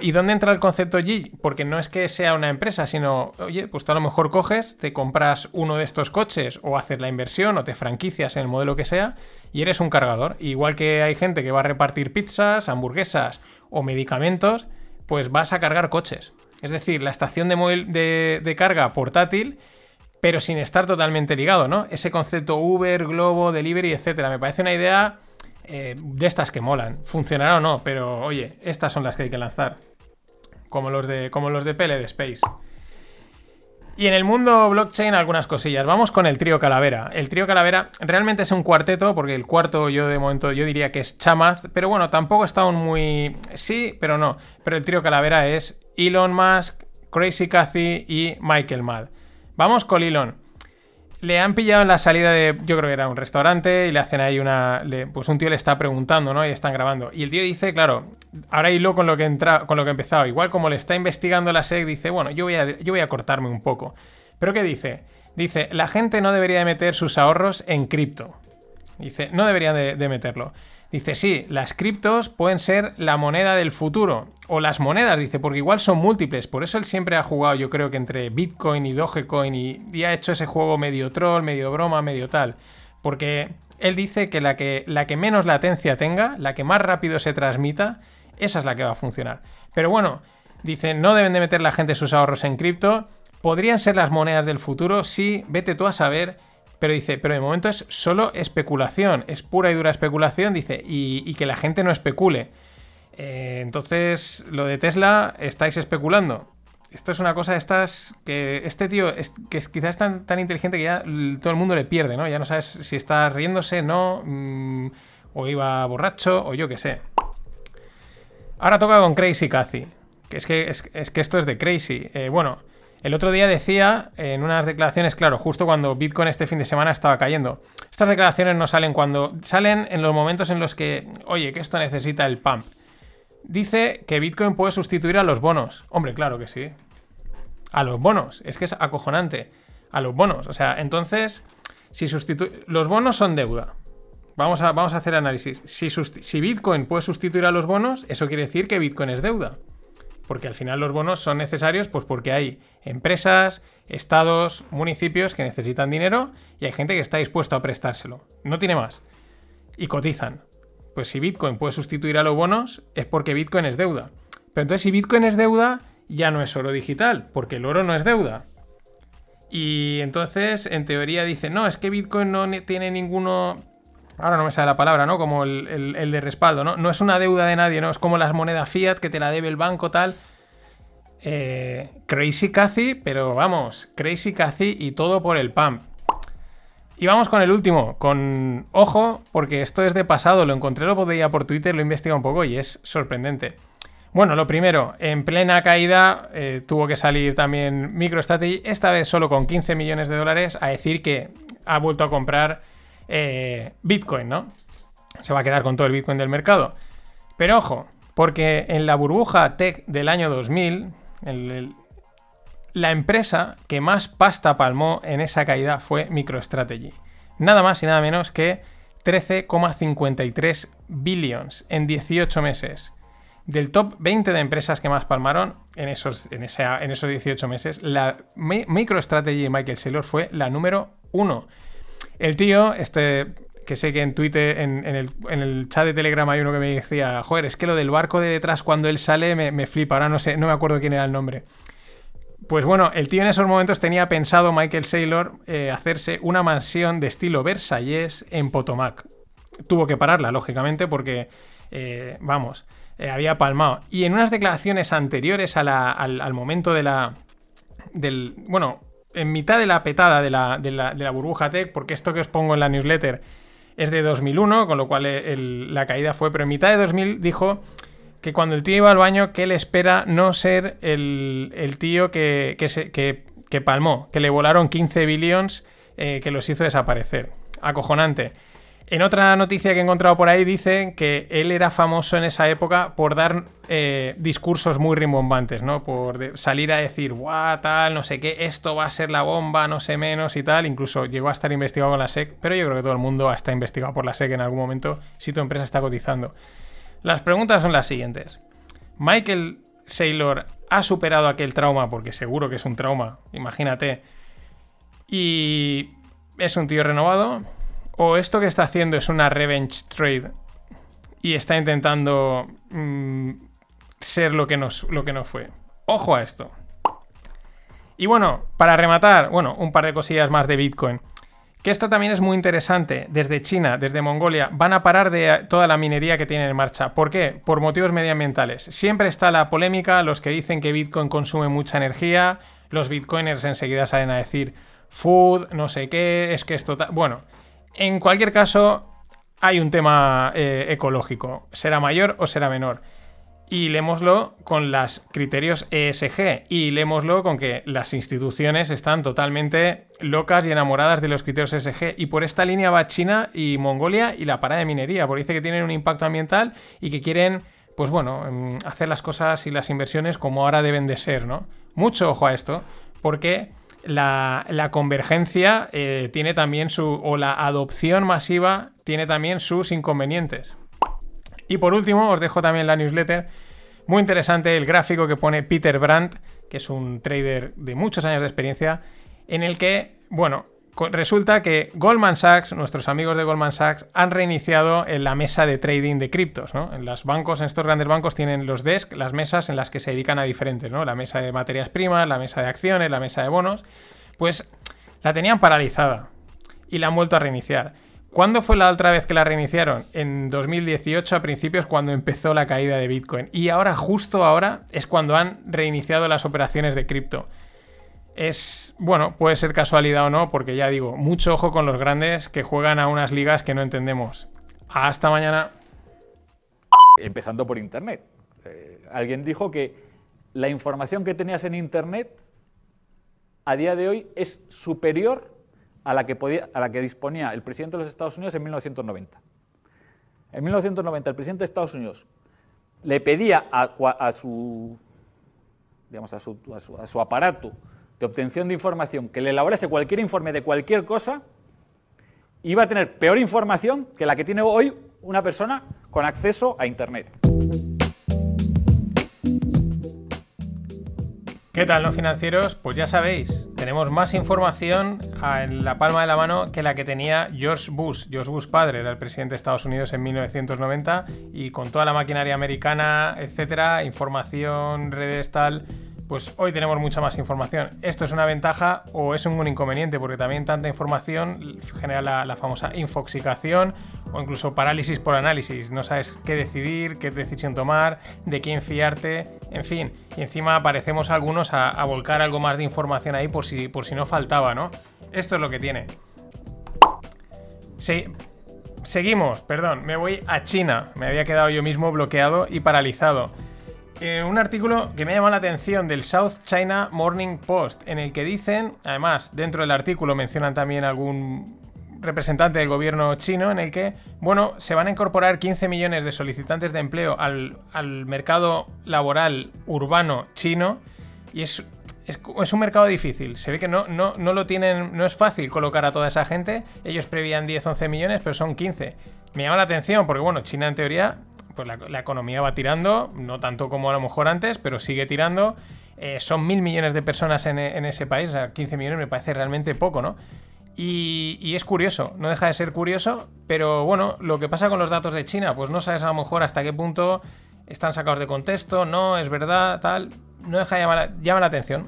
¿Y dónde entra el concepto G? Porque no es que sea una empresa, sino, oye, pues tú a lo mejor coges, te compras uno de estos coches o haces la inversión o te franquicias en el modelo que sea y eres un cargador. Igual que hay gente que va a repartir pizzas, hamburguesas o medicamentos, pues vas a cargar coches. Es decir, la estación de, de carga portátil pero sin estar totalmente ligado, ¿no? Ese concepto Uber, Globo, Delivery, etcétera. Me parece una idea eh, de estas que molan. Funcionará o no, pero oye, estas son las que hay que lanzar. Como los de, como los de PLD Space. Y en el mundo blockchain algunas cosillas. Vamos con el trío Calavera. El trío Calavera realmente es un cuarteto, porque el cuarto yo de momento yo diría que es Chamaz, pero bueno, tampoco está aún muy... Sí, pero no. Pero el trío Calavera es Elon Musk, Crazy Cathy y Michael Mad. Vamos con Elon. Le han pillado en la salida de, yo creo que era un restaurante, y le hacen ahí una. pues un tío le está preguntando, ¿no? Y están grabando. Y el tío dice, claro, ahora hilo con lo que entra, con lo que he empezado. Igual como le está investigando la SEC, dice, bueno, yo voy a, yo voy a cortarme un poco. ¿Pero qué dice? Dice, la gente no debería de meter sus ahorros en cripto. Dice, no debería de meterlo. Dice, sí, las criptos pueden ser la moneda del futuro. O las monedas, dice, porque igual son múltiples. Por eso él siempre ha jugado, yo creo que entre Bitcoin y Dogecoin y, ha hecho ese juego medio troll, medio broma, medio tal. Porque él dice que la, que la que menos latencia tenga, la que más rápido se transmita, esa es la que va a funcionar. Pero bueno, dice, no deben de meter la gente sus ahorros en cripto. Podrían ser las monedas del futuro, sí, vete tú a saber pero dice, pero de momento es solo especulación, es pura y dura especulación, dice, y, que la gente no especule. Eh, entonces, lo de Tesla, estáis especulando. Esto es una cosa de estas que este tío es, que es quizás tan, tan inteligente que ya todo el mundo le pierde, ¿no? Ya no sabes si está riéndose, no, mm, o iba borracho, o yo qué sé. Ahora toca con Crazy Cathy. Que es que, es, que esto es de Crazy. Eh, bueno, el otro día decía en unas declaraciones, claro, justo cuando Bitcoin este fin de semana estaba cayendo. Estas declaraciones no salen cuando. salen en los momentos en los que, oye, que esto necesita el pump. Dice que Bitcoin puede sustituir a los bonos. Hombre, claro que sí. A los bonos. Es que es acojonante. A los bonos. O sea, entonces, si. Los bonos son deuda. Vamos a, vamos a hacer análisis. Si, si Bitcoin puede sustituir a los bonos, eso quiere decir que Bitcoin es deuda porque al final los bonos son necesarios pues porque hay empresas, estados, municipios que necesitan dinero y hay gente que está dispuesto a prestárselo. No tiene más. Y cotizan. Pues si Bitcoin puede sustituir a los bonos es porque Bitcoin es deuda. Pero entonces si Bitcoin es deuda ya no es oro digital, porque el oro no es deuda. Y entonces en teoría dice, no, es que Bitcoin no tiene ninguno ahora no me sale la palabra, ¿no? Como el, de respaldo, ¿no? No es una deuda de nadie, ¿no? Es como las monedas fiat que te la debe el banco, tal. Eh, crazy Cathy, pero vamos, Crazy Cathy y todo por el PAM. Y vamos con el último, con ojo, porque esto es de pasado, lo encontré, lo podía por Twitter, lo he investigado un poco y es sorprendente. Bueno, lo primero, en plena caída eh, tuvo que salir también MicroStrategy, esta vez solo con 15 millones de dólares, a decir que ha vuelto a comprar eh, Bitcoin, ¿no? Se va a quedar con todo el Bitcoin del mercado. Pero ojo, porque en la burbuja tech del año 2000, la empresa que más pasta palmó en esa caída fue MicroStrategy. Nada más y nada menos que 13,53 billions en 18 meses. Del top 20 de empresas que más palmaron en esos, en, en esos 18 meses, la MicroStrategy Michael Saylor fue la número 1. El tío, este, que sé que en Twitter, en, el, chat de Telegram hay uno que me decía, joder, es que lo del barco de detrás cuando él sale me, flipa, ahora no sé, no me acuerdo quién era el nombre. Pues bueno, el tío en esos momentos tenía pensado, Michael Saylor, eh, hacerse una mansión de estilo Versalles en Potomac. Tuvo que pararla, lógicamente, porque, eh, vamos, eh, había palmado. Y en unas declaraciones anteriores al, al, momento de la... Del, bueno, en mitad de la petada de la, de la, burbuja tech, porque esto que os pongo en la newsletter es de 2001, con lo cual la caída fue, pero en mitad de 2000 dijo que cuando el tío iba al baño, que él espera no ser el, tío que, que, que, palmó, que le volaron 15 billions, eh, que los hizo desaparecer. Acojonante. En otra noticia que he encontrado por ahí dicen que él era famoso en esa época por dar eh, discursos muy rimbombantes, ¿no? Por salir a decir, guau, tal, no sé qué, esto va a ser la bomba, no sé menos y tal. Incluso llegó a estar investigado con la SEC, pero yo creo que todo el mundo está investigado por la SEC en algún momento si tu empresa está cotizando. Las preguntas son las siguientes. Michael Saylor ha superado aquel trauma, porque seguro que es un trauma, imagínate. Y es un tío renovado o esto que está haciendo es una revenge trade y está intentando mm, ser lo que, nos, lo que no fue. Ojo a esto. Y bueno, para rematar, bueno, un par de cosillas más de Bitcoin. Que esto también es muy interesante. Desde China, desde Mongolia, van a parar de toda la minería que tienen en marcha. ¿Por qué? Por motivos medioambientales. Siempre está la polémica, los que dicen que Bitcoin consume mucha energía, los bitcoiners enseguida salen a decir food, no sé qué, es que esto... Bueno, en cualquier caso, hay un tema eh, ecológico. ¿Será mayor o será menor? y lémoslo con los criterios ESG y lémoslo con que las instituciones están totalmente locas y enamoradas de los criterios ESG y por esta línea va China y Mongolia y la parada de minería, porque dice que tienen un impacto ambiental y que quieren, pues bueno, em, hacer las cosas y las inversiones como ahora deben de ser, ¿no? Mucho ojo a esto, porque la, convergencia eh, tiene también su, o la adopción masiva tiene también sus inconvenientes. Y por último, os dejo también la newsletter. Muy interesante el gráfico que pone Peter Brandt, que es un trader de muchos años de experiencia, en el que, bueno, resulta que Goldman Sachs, nuestros amigos de Goldman Sachs, han reiniciado en la mesa de trading de criptos, ¿no? En los bancos, en estos grandes bancos tienen los desk, las mesas en las que se dedican a diferentes, ¿no? La mesa de materias primas, la mesa de acciones, la mesa de bonos. Pues la tenían paralizada y la han vuelto a reiniciar. ¿Cuándo fue la otra vez que la reiniciaron? En 2018 a principios cuando empezó la caída de Bitcoin. Y ahora, justo ahora, es cuando han reiniciado las operaciones de cripto. Es, bueno, puede ser casualidad o no, porque ya digo, mucho ojo con los grandes que juegan a unas ligas que no entendemos. Hasta mañana. Empezando por Internet. Eh, alguien dijo que la información que tenías en Internet a día de hoy es superior a la que, podía, a la que disponía el presidente de los Estados Unidos en 1990. En 1990 el presidente de Estados Unidos le pedía a, su, digamos, a, su, a su aparato de obtención de información que le elaborase cualquier informe de cualquier cosa, iba a tener peor información que la que tiene hoy una persona con acceso a Internet. ¿Qué tal, no financieros? Pues ya sabéis, tenemos más información en la palma de la mano que la que tenía George Bush. George Bush padre era el presidente de Estados Unidos en 1990 y con toda la maquinaria americana, etcétera, información, redes, tal, pues hoy tenemos mucha más información. ¿Esto es una ventaja o es un inconveniente? Porque también tanta información genera la, famosa infoxicación o incluso parálisis por análisis. No sabes qué decidir, qué decisión tomar, de quién fiarte, en fin. Y encima aparecemos algunos a, volcar algo más de información ahí por si, por si no faltaba, ¿no? Esto es lo que tiene. Sí, seguimos, perdón, me voy a China. Me había quedado yo mismo bloqueado y paralizado un artículo que me ha llamado la atención del South China Morning Post, en el que dicen, además, dentro del artículo mencionan también algún representante del gobierno chino, en el que, bueno, se van a incorporar 15 millones de solicitantes de empleo al, mercado laboral urbano chino, y es, es, un mercado difícil. Se ve que no, no, no lo tienen, no es fácil colocar a toda esa gente. Ellos prevían 10, 11 millones, pero son 15. Me llama la atención porque, bueno, China en teoría pues la, economía va tirando, no tanto como a lo mejor antes, pero sigue tirando. Eh, son mil millones de personas en, ese país, o sea, 15 millones me parece realmente poco, ¿no? Y, es curioso, no deja de ser curioso, pero bueno, lo que pasa con los datos de China, pues no sabes a lo mejor hasta qué punto están sacados de contexto, no, es verdad, tal, no deja de llamar, llama la atención.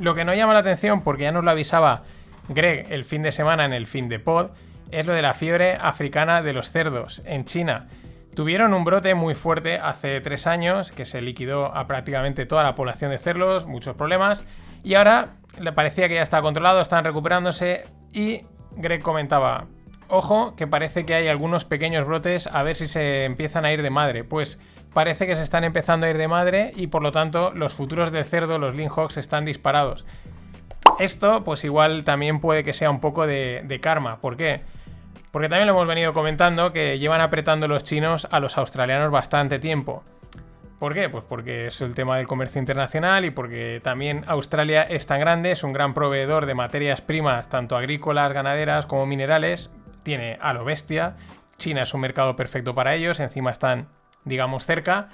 Lo que no llama la atención, porque ya nos lo avisaba Greg el fin de semana en el fin de pod, es lo de la fiebre africana de los cerdos en China. Tuvieron un brote muy fuerte hace tres años que se liquidó a prácticamente toda la población de cerdos, muchos problemas, y ahora le parecía que ya está controlado, están recuperándose y Greg comentaba, ojo que parece que hay algunos pequeños brotes a ver si se empiezan a ir de madre, pues parece que se están empezando a ir de madre y por lo tanto los futuros de cerdo, los Hogs, están disparados. Esto pues igual también puede que sea un poco de, de karma, ¿por qué? Porque también lo hemos venido comentando que llevan apretando los chinos a los australianos bastante tiempo. ¿Por qué? Pues porque es el tema del comercio internacional y porque también Australia es tan grande, es un gran proveedor de materias primas, tanto agrícolas, ganaderas como minerales, tiene a lo bestia. China es un mercado perfecto para ellos, encima están, digamos, cerca.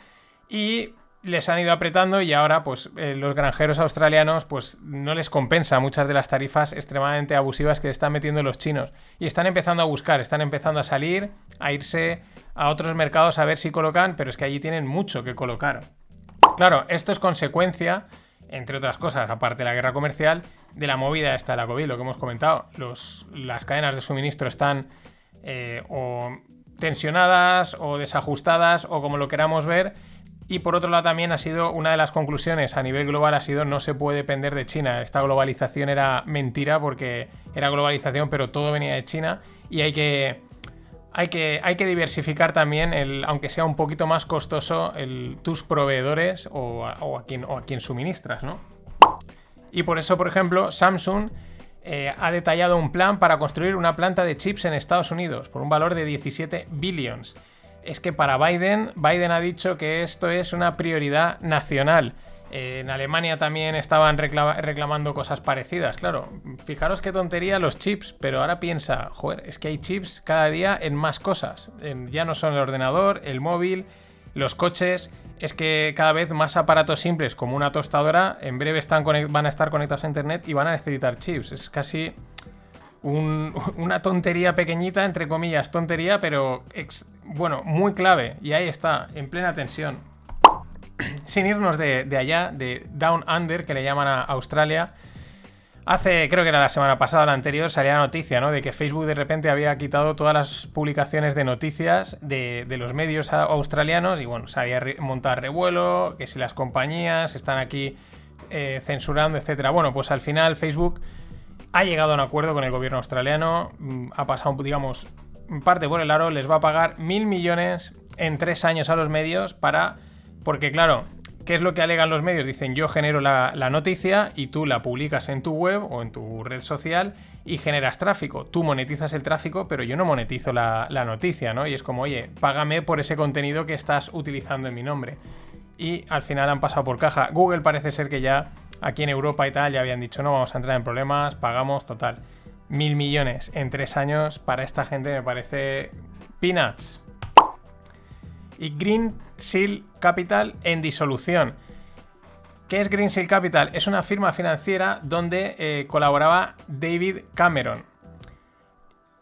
Y les han ido apretando y ahora pues eh, los granjeros australianos pues no les compensa muchas de las tarifas extremadamente abusivas que le están metiendo los chinos y están empezando a buscar, están empezando a salir, a irse a otros mercados a ver si colocan, pero es que allí tienen mucho que colocar. Claro, esto es consecuencia entre otras cosas, aparte de la guerra comercial, de la movida esta de la COVID, lo que hemos comentado. Las cadenas de suministro están eh, o tensionadas o desajustadas o como lo queramos ver. Y por otro lado también ha sido una de las conclusiones a nivel global ha sido no se puede depender de China. Esta globalización era mentira porque era globalización pero todo venía de China y hay que hay que, hay que diversificar también, el, aunque sea un poquito más costoso, tus proveedores o a, o quien, o a quien suministras, ¿no? Y por eso, por ejemplo, Samsung eh, ha detallado un plan para construir una planta de chips en Estados Unidos por un valor de 17 billions. Es que para Biden, Biden ha dicho que esto es una prioridad nacional. Eh, en Alemania también estaban reclama- reclamando cosas parecidas. Claro, fijaros qué tontería los chips, pero ahora piensa, joder, es que hay chips cada día en más cosas. Ya no son el ordenador, el móvil, los coches. Es que cada vez más aparatos simples como una tostadora en breve están van a estar conectados a internet y van a necesitar chips. Es casi un- una tontería pequeñita, entre comillas, tontería, pero bueno, muy clave. Y ahí está, en plena tensión sin irnos de, allá, de Down Under, que le llaman a Australia, hace, creo que era la semana pasada la anterior, salía la noticia, ¿no? De que Facebook de repente había quitado todas las publicaciones de noticias de, los medios australianos y bueno, se había revuelo, que si las compañías están aquí eh, censurando, etcétera. Bueno, pues al final Facebook ha llegado a un acuerdo con el gobierno australiano, mm, ha pasado, digamos, parte por el aro, les va a pagar mil millones en tres años a los medios para. Porque, claro, ¿qué es lo que alegan los medios? Dicen, yo genero la, la noticia y tú la publicas en tu web o en tu red social y generas tráfico. Tú monetizas el tráfico, pero yo no monetizo la, la noticia, ¿no? Y es como, oye, págame por ese contenido que estás utilizando en mi nombre. Y al final han pasado por caja. Google parece ser que ya aquí en Europa y tal ya habían dicho, no vamos a entrar en problemas, pagamos total. Mil millones en tres años para esta gente me parece peanuts. Y Green Seal Capital en disolución. ¿Qué es Green Seal Capital? Es una firma financiera donde eh, colaboraba David Cameron.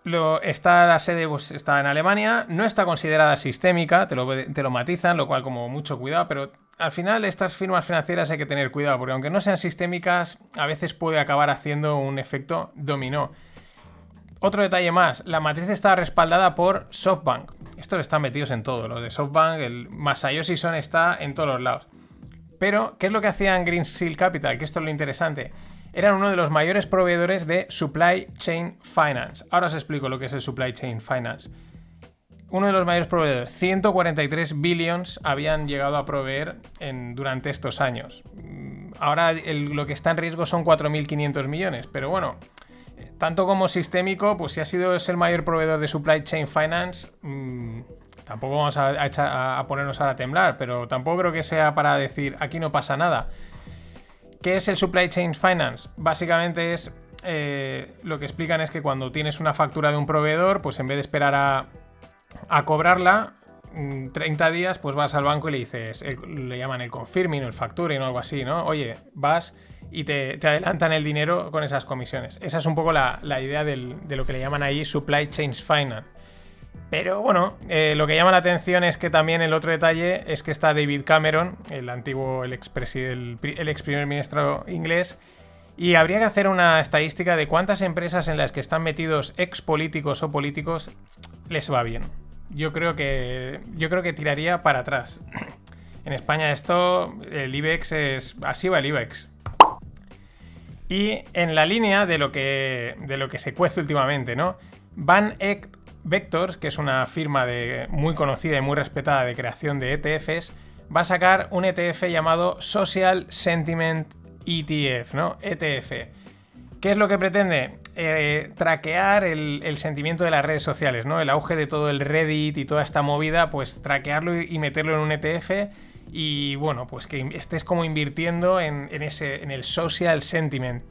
Lo, está la sede pues, está en Alemania, no está considerada sistémica, te lo, te lo matizan, lo cual como mucho cuidado, pero al final estas firmas financieras hay que tener cuidado, porque aunque no sean sistémicas, a veces puede acabar haciendo un efecto dominó. Otro detalle más, la matriz está respaldada por SoftBank. Estos están metidos en todo, los de SoftBank, el Masayoshi Son está en todos los lados. Pero, ¿qué es lo que hacían Green Seal Capital? Que esto es lo interesante. Eran uno de los mayores proveedores de Supply Chain Finance. Ahora os explico lo que es el Supply Chain Finance. Uno de los mayores proveedores, 143 billions habían llegado a proveer en, durante estos años. Mm, Ahora lo que está en riesgo son 4.500 millones, pero bueno, tanto como sistémico, pues si ha sido es el mayor proveedor de supply chain finance, mmm, tampoco vamos a ponernos ahora a temblar, pero tampoco creo que sea para decir aquí no pasa nada. ¿Qué es el supply chain finance? Básicamente es eh, lo que explican es que cuando tienes una factura de un proveedor, pues en vez de esperar a, a cobrarla, mm, 30 días, pues vas al banco y le dices, le llaman el confirming o el facturing o algo así, ¿no? Oye, vas y te, adelantan el dinero con esas comisiones. Esa es un poco la, la idea de lo que le llaman ahí supply chain finance. Pero bueno, eh, lo que llama la atención es que también el otro detalle es que está David Cameron, el antiguo, el ex, el, el primer ministro inglés, y habría que hacer una estadística de cuántas empresas en las que están metidos ex políticos o políticos les va bien. Yo creo que, yo creo que tiraría para atrás. En España esto, el IBEX es... Así va el IBEX. Y en la línea de lo que, de lo que se cuece últimamente, ¿no? Van Eck Vectors, que es una firma muy conocida y muy respetada de creación de ETFs, va a sacar un ETF llamado Social Sentiment ETF, ¿no? ETF. ¿Qué es lo que pretende? Eh, traquear el, sentimiento de las redes sociales, ¿no? El auge de todo el Reddit y toda esta movida, pues traquearlo y, meterlo en un ETF y bueno, pues que estés como invirtiendo en el social sentiment.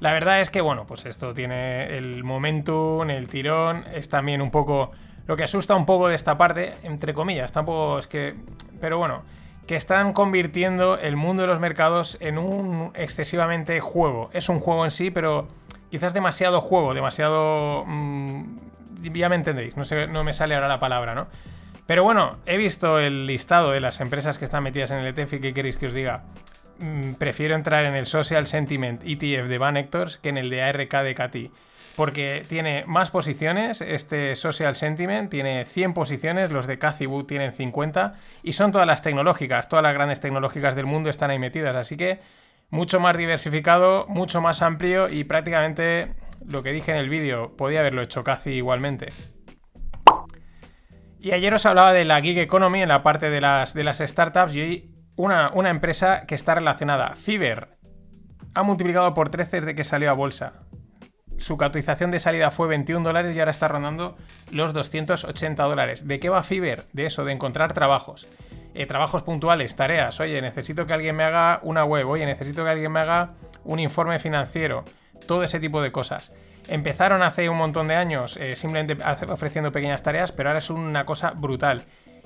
La verdad es que, bueno, pues esto tiene el momentum, el tirón, es también un poco lo que asusta un poco de esta parte, entre comillas, tampoco es que... Pero bueno, que están convirtiendo el mundo de los mercados en un excesivamente juego. Es un juego en sí, pero quizás demasiado juego, demasiado... mm, ya me entendéis, no, sé, no me sale ahora la palabra, ¿no? Pero bueno, he visto el listado de las empresas que están metidas en el ETF y qué queréis que os diga. Mm, prefiero entrar en el Social Sentiment ETF de Van Hectors que en el de ARK de Cati. Porque tiene más posiciones, este Social Sentiment tiene 100 posiciones, los de Cathy Wood tienen 50 y son todas las tecnológicas, todas las grandes tecnológicas del mundo están ahí metidas, así que mucho más diversificado, mucho más amplio y prácticamente lo que dije en el vídeo, podía haberlo hecho Cathy igualmente. Y ayer os hablaba de la gig economy en la parte de las, de las startups y hoy una, una empresa que está relacionada. Fiverr ha multiplicado por 13 desde que salió a bolsa. Su cotización de salida fue 21 dólares y ahora está rondando los 280 dólares. ¿De qué va Fiverr? De eso, de encontrar trabajos. Eh, trabajos puntuales, tareas. Oye, necesito que alguien me haga una web. Oye, necesito que alguien me haga un informe financiero. Todo ese tipo de cosas. Empezaron hace un montón de años eh, simplemente ofreciendo pequeñas tareas, pero ahora es una cosa brutal.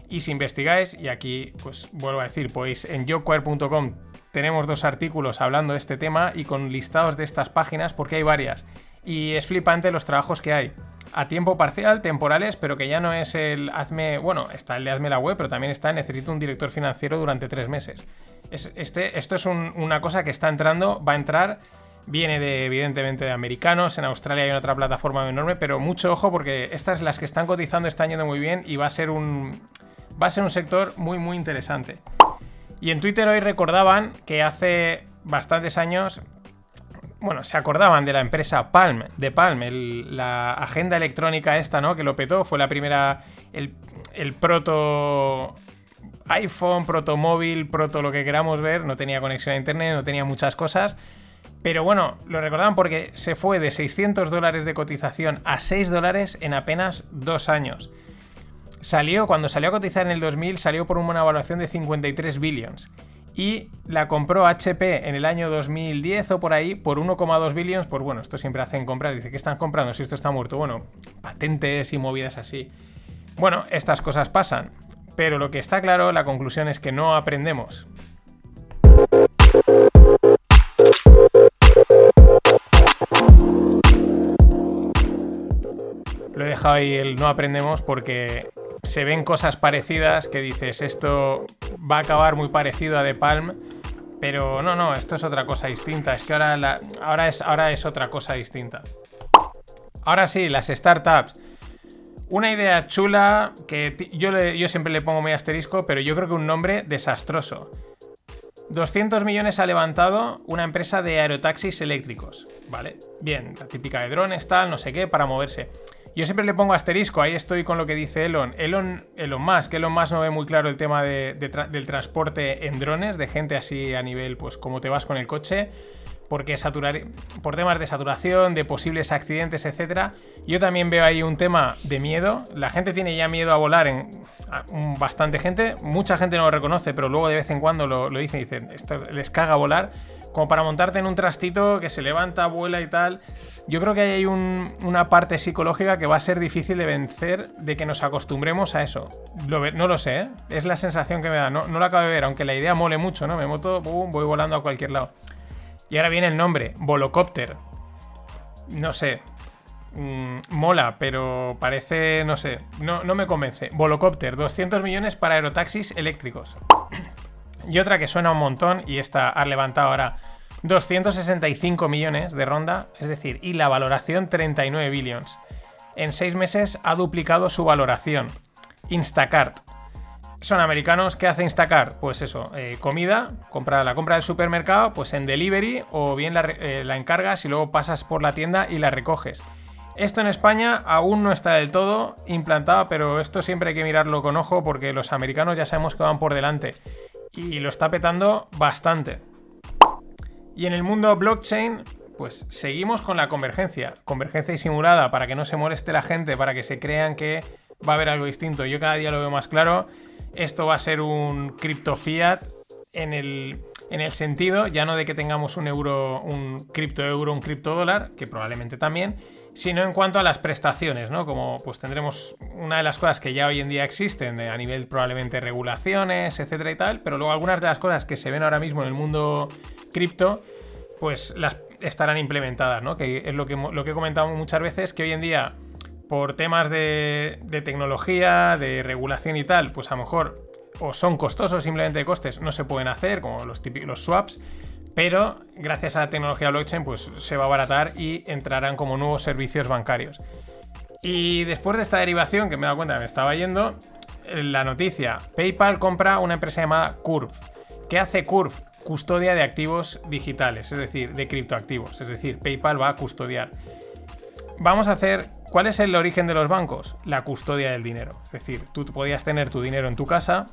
Y si investigáis, y aquí pues vuelvo a decir, pues en jobquare.com tenemos dos artículos hablando de este tema y con listados de estas páginas, porque hay varias. Y es flipante los trabajos que hay. A tiempo parcial, temporales, pero que ya no es el hazme. Bueno, está el de hazme la web, pero también está necesito un director financiero durante tres meses. Es- este, esto es un- una cosa que está entrando, va a entrar. Viene de, evidentemente, de americanos. En Australia hay otra plataforma enorme, pero mucho ojo porque estas, las que están cotizando, están yendo muy bien y va a ser un. Va a ser un sector muy, muy interesante. Y en Twitter hoy recordaban que hace bastantes años bueno, se acordaban de la empresa Palm, de Palm, la agenda electrónica esta, ¿no? Que lo petó, fue la primera, el, el proto iPhone, proto móvil, proto lo que queramos ver, no tenía conexión a internet, no tenía muchas cosas. Pero bueno, lo recordaban porque se fue de 600 dólares de cotización a 6 dólares en apenas dos años. Salió, cuando salió a cotizar en el 2000, salió por una valoración de 53 billions. Y la compró HP en el año 2010 o por ahí por 1,2 billions. Por bueno, esto siempre hacen comprar. Dice, ¿qué están comprando si esto está muerto? Bueno, patentes y movidas así. Bueno, estas cosas pasan. Pero lo que está claro, la conclusión es que no aprendemos. Lo he dejado ahí el no aprendemos porque se ven cosas parecidas que dices, esto va a acabar muy parecido a The Palm, pero no, no, esto es otra cosa distinta. Es que ahora, la- ahora, es, ahora es otra cosa distinta. Ahora sí, las startups. Una idea chula que yo, yo siempre le pongo muy asterisco, pero yo creo que un nombre desastroso. 200 millones ha levantado una empresa de aerotaxis eléctricos, ¿vale? Bien, la típica de drones, tal, no sé qué, para moverse. Yo siempre le pongo asterisco, ahí estoy con lo que dice Elon. Elon, Elon Musk, Elon Musk no ve muy claro el tema de- del transporte en drones, de gente así a nivel, pues como te vas con el coche, porque saturar, por temas de saturación, de posibles accidentes, etcétera. Yo también veo ahí un tema de miedo. La gente tiene ya miedo a volar en bastante gente. Mucha gente no lo reconoce, pero luego de vez en cuando lo, lo dicen y dicen, esto les caga volar. Como para montarte en un trastito que se levanta, vuela y tal. Yo creo que ahí hay un- una parte psicológica que va a ser difícil de vencer, de que nos acostumbremos a eso. Lo no lo sé, ¿eh? es la sensación que me da. No, no lo acabo de ver, aunque la idea mole mucho, ¿no? Me moto, pum, voy volando a cualquier lado. Y ahora viene el nombre, Volocopter. No sé. mm, mola, pero parece, no sé, no, no me convence. Volocopter, 200 millones para aerotaxis eléctricos. Y otra que suena un montón, y esta ha levantado ahora 265 millones de ronda, es decir, y la valoración 39 billions. En seis meses ha duplicado su valoración. Instacart. Son americanos, ¿qué hace Instacart? Pues eso, eh, comida, compra, la compra del supermercado, pues en delivery o bien la, eh, la encargas y luego pasas por la tienda y la recoges. Esto en España aún no está del todo implantado, pero esto siempre hay que mirarlo con ojo porque los americanos ya sabemos que van por delante y lo está petando bastante. Y en el mundo blockchain, pues seguimos con la convergencia. Convergencia disimulada para que no se moleste la gente, para que se crean que va a haber algo distinto. Yo cada día lo veo más claro. Esto va a ser un cripto fiat en el, en el sentido ya no de que tengamos un euro, un cripto euro, un cripto dólar, que probablemente también, sino en cuanto a las prestaciones, ¿no? Como pues tendremos una de las cosas que ya hoy en día existen a nivel probablemente regulaciones, etcétera y tal, pero luego algunas de las cosas que se ven ahora mismo en el mundo cripto, pues las estarán implementadas, ¿no? Que es lo que, lo que he comentado muchas veces, que hoy en día, por temas de, de tecnología, de regulación y tal, pues a lo mejor o son costosos simplemente de costes, no se pueden hacer, como los, típicos, los swaps, pero gracias a la tecnología blockchain pues se va a abaratar y entrarán como nuevos servicios bancarios. Y después de esta derivación, que me he dado cuenta que me estaba yendo, la noticia, PayPal compra una empresa llamada Curve. ¿Qué hace Curve? Custodia de activos digitales, es decir, de criptoactivos. Es decir, PayPal va a custodiar. Vamos a hacer ¿Cuál es el origen de los bancos? La custodia del dinero. Es decir, tú podías tener tu dinero en tu casa,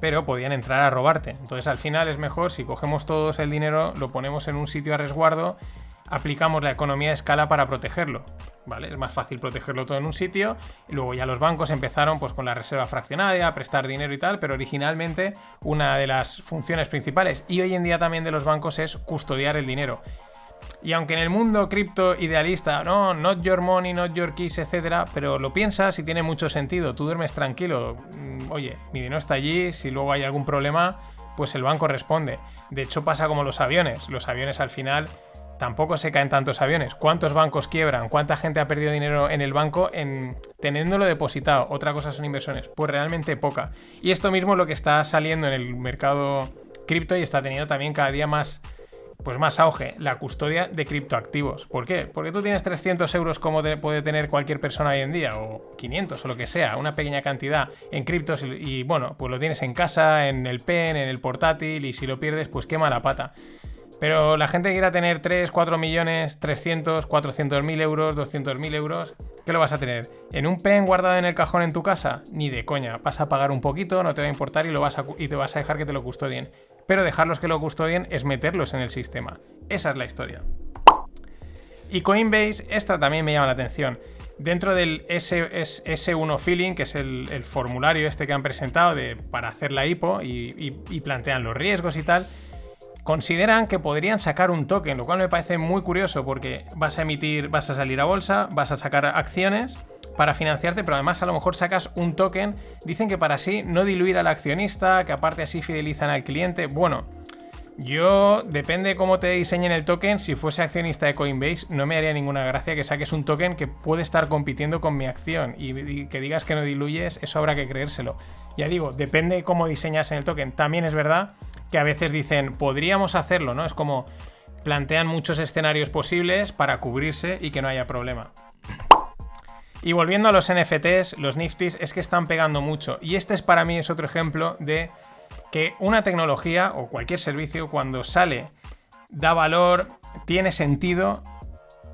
pero podían entrar a robarte. Entonces al final es mejor si cogemos todos el dinero, lo ponemos en un sitio a resguardo, aplicamos la economía de escala para protegerlo. ¿Vale? Es más fácil protegerlo todo en un sitio. Y luego ya los bancos empezaron pues, con la reserva fraccionaria, a prestar dinero y tal, pero originalmente una de las funciones principales y hoy en día también de los bancos es custodiar el dinero. Y aunque en el mundo cripto idealista, no, not your money, not your keys, etcétera, pero lo piensas y tiene mucho sentido. Tú duermes tranquilo. Mm, oye, mi dinero está allí, si luego hay algún problema, pues el banco responde. De hecho, pasa como los aviones. Los aviones al final tampoco se caen tantos aviones. ¿Cuántos bancos quiebran? ¿Cuánta gente ha perdido dinero en el banco en teniéndolo depositado? Otra cosa son inversiones. Pues realmente poca. Y esto mismo es lo que está saliendo en el mercado cripto y está teniendo también cada día más pues más auge, la custodia de criptoactivos. ¿Por qué? Porque tú tienes 300 euros como puede tener cualquier persona hoy en día, o 500 o lo que sea, una pequeña cantidad en criptos y, bueno, pues lo tienes en casa, en el pen, en el portátil y si lo pierdes, pues quema la pata. Pero la gente que quiera tener 3, 4 millones, 300, 400 mil euros, 200 mil euros, ¿qué lo vas a tener? ¿En un pen guardado en el cajón en tu casa? Ni de coña. Vas a pagar un poquito, no te va a importar y, lo vas y te vas a dejar que te lo custodien pero dejarlos que lo custodien es meterlos en el sistema. Esa es la historia. Y Coinbase, esta también me llama la atención. Dentro del S, 1 Feeling, que es el, formulario este que han presentado de, para hacer la IPO y, y plantean los riesgos y tal, consideran que podrían sacar un token, lo cual me parece muy curioso porque vas a emitir, vas a salir a bolsa, vas a sacar acciones para financiarte, pero además a lo mejor sacas un token. Dicen que para así no diluir al accionista, que aparte así fidelizan al cliente. Bueno, yo, depende cómo te diseñen el token, si fuese accionista de Coinbase, no me haría ninguna gracia que saques un token que puede estar compitiendo con mi acción y, que digas que no diluyes, eso habrá que creérselo. Ya digo, depende cómo diseñas en el token. También es verdad que a veces dicen, podríamos hacerlo, ¿no? Es como plantean muchos escenarios posibles para cubrirse y que no haya problema. Y volviendo a los NFTs, los Niftis es que están pegando mucho. Y este es para mí es otro ejemplo de que una tecnología o cualquier servicio cuando sale da valor, tiene sentido,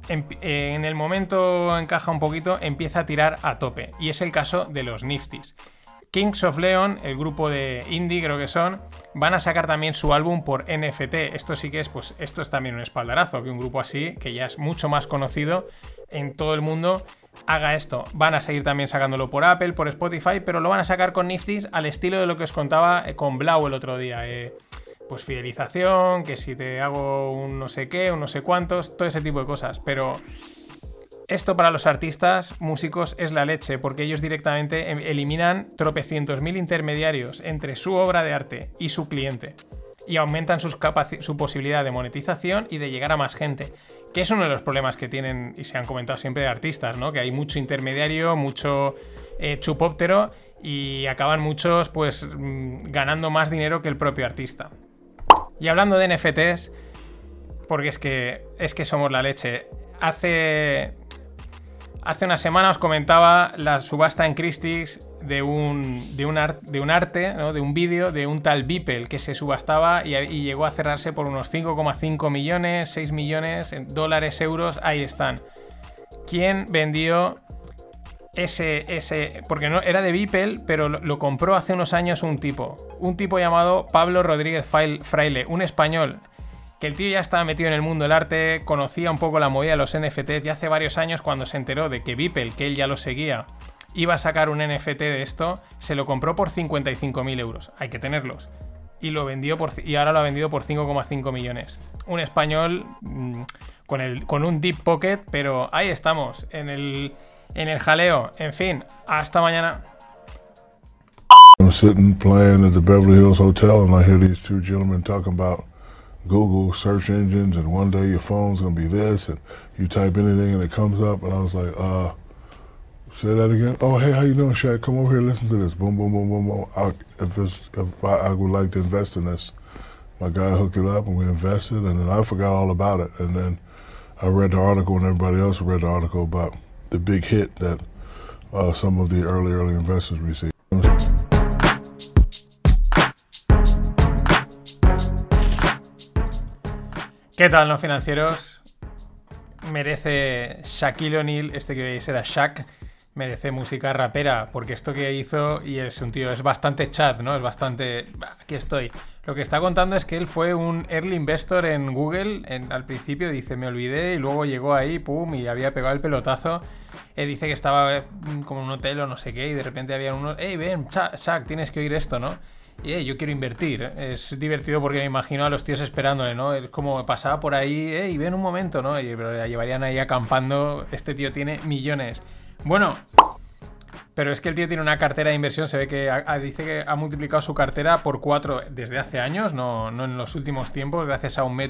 en, el momento encaja un poquito, empieza a tirar a tope. Y es el caso de los Niftis. Kings of Leon, el grupo de indie creo que son, van a sacar también su álbum por NFT. Esto sí que es, pues esto es también un espaldarazo, que un grupo así, que ya es mucho más conocido en todo el mundo, haga esto. Van a seguir también sacándolo por Apple, por Spotify, pero lo van a sacar con Niftis al estilo de lo que os contaba eh, con Blau el otro día. Eh, pues fidelización, que si te hago un no sé qué, un no sé cuántos, todo ese tipo de cosas. Pero esto para los artistas, músicos, es la leche, porque ellos directamente em, eliminan tropecientos mil intermediarios entre su obra de arte y su cliente. Y aumentan su posibilidad de monetización y de llegar a más gente que es uno de los problemas que tienen y se han comentado siempre de artistas, ¿no? Que hay mucho intermediario, mucho eh, chupóptero y acaban muchos pues mm, ganando más dinero que el propio artista. Y hablando de NFTs, porque es que es que somos la leche. Hace hace una semana os comentaba la subasta en Christie's de un, de un, arte, de un vídeo de un tal Beeple que se subastaba y, llegó a cerrarse por unos 5,5 millones, 6 millones dólares, euros, ahí están. ¿Quién vendió ese, ese, porque no, era de Beeple, pero lo, compró hace unos años un tipo, un tipo llamado Pablo Rodríguez Fraile, un español, que el tío ya estaba metido en el mundo del arte, conocía un poco la movida de los NFTs, y hace varios años cuando se enteró de que Beeple, que él ya lo seguía, iba a sacar un NFT de esto, se lo compró por 55.000 euros. Hay que tenerlos. Y, lo vendió por, y ahora lo ha vendido por 5,5 millones. Un español mm, con, el, con un deep pocket, pero ahí estamos, en el, en el jaleo. En fin, hasta mañana. I'm sitting playing at the Beverly Hills Hotel and I hear these two gentlemen talking about Google search engines and one day your phone's gonna be this and you type anything and it comes up and I was like, uh Say that again. Oh, hey, how you doing, Shaq? Come over here, listen to this. Boom, boom, boom, boom, boom. I, if it's, if I, I would like to invest in this, my guy hooked it up and we invested, and then I forgot all about it. And then I read the article, and everybody else read the article about the big hit that uh, some of the early, early investors received. ¿Qué tal, no financieros? Merece Shaquille O'Neal, este que veis era Shaq, merece música rapera, porque esto que hizo, y es un tío, es bastante chat, ¿no? Es bastante... Aquí estoy. Lo que está contando es que él fue un early investor en Google, en- al principio dice, me olvidé, y luego llegó ahí, pum, y había pegado el pelotazo. Él dice que estaba eh, como en un hotel o no sé qué, y de repente había unos, hey, ven, Shaq, tienes que oír esto, ¿no? Y "Ey, yo quiero invertir. Es divertido porque me imagino a los tíos esperándole, ¿no? Es como pasaba por ahí, hey, ven un momento, ¿no? Y pero la llevarían ahí acampando. Este tío tiene millones. Bueno, pero es que el tío tiene una cartera de inversión. Se ve que dice que ha multiplicado su cartera por cuatro desde hace años, no, no en los últimos tiempos, gracias a, un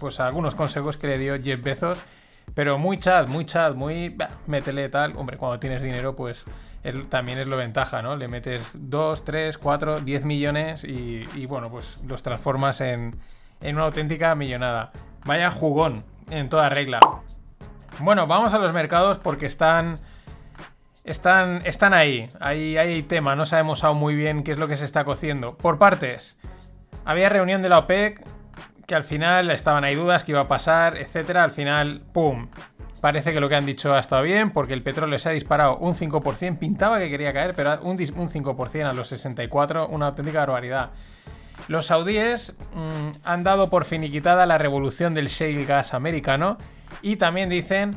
pues algunos consejos que le dio Jeff Bezos. Pero muy chat, muy chat, muy. métele tal. Hombre, cuando tienes dinero, pues también es lo ventaja, ¿no? Le metes 2, 3, 4, 10 millones y, y, bueno, pues los transformas en, en una auténtica millonada. Vaya jugón, en toda regla. Bueno, vamos a los mercados porque están. Están, están ahí. ahí. Hay tema, no sabemos aún muy bien qué es lo que se está cociendo. Por partes. Había reunión de la OPEC que al final estaban ahí dudas que iba a pasar, etcétera. Al final, ¡pum! Parece que lo que han dicho ha estado bien porque el petróleo se ha disparado un 5%. Pintaba que quería caer, pero un, un 5% a los 64, una auténtica barbaridad. Los saudíes mm, han dado por finiquitada la revolución del shale gas americano y también dicen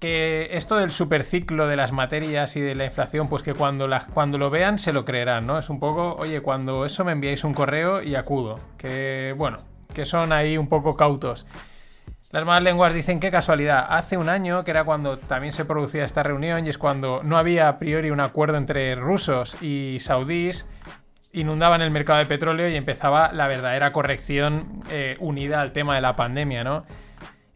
que esto del superciclo de las materias y de la inflación, pues que cuando, cuando lo vean se lo creerán, ¿no? Es un poco, oye, cuando eso me enviáis un correo y acudo. Que bueno, que son ahí un poco cautos. Las malas lenguas dicen qué casualidad. Hace un año, que era cuando también se producía esta reunión, y es cuando no había a priori un acuerdo entre rusos y saudíes, inundaban el mercado de petróleo y empezaba la verdadera corrección eh, unida al tema de la pandemia, ¿no?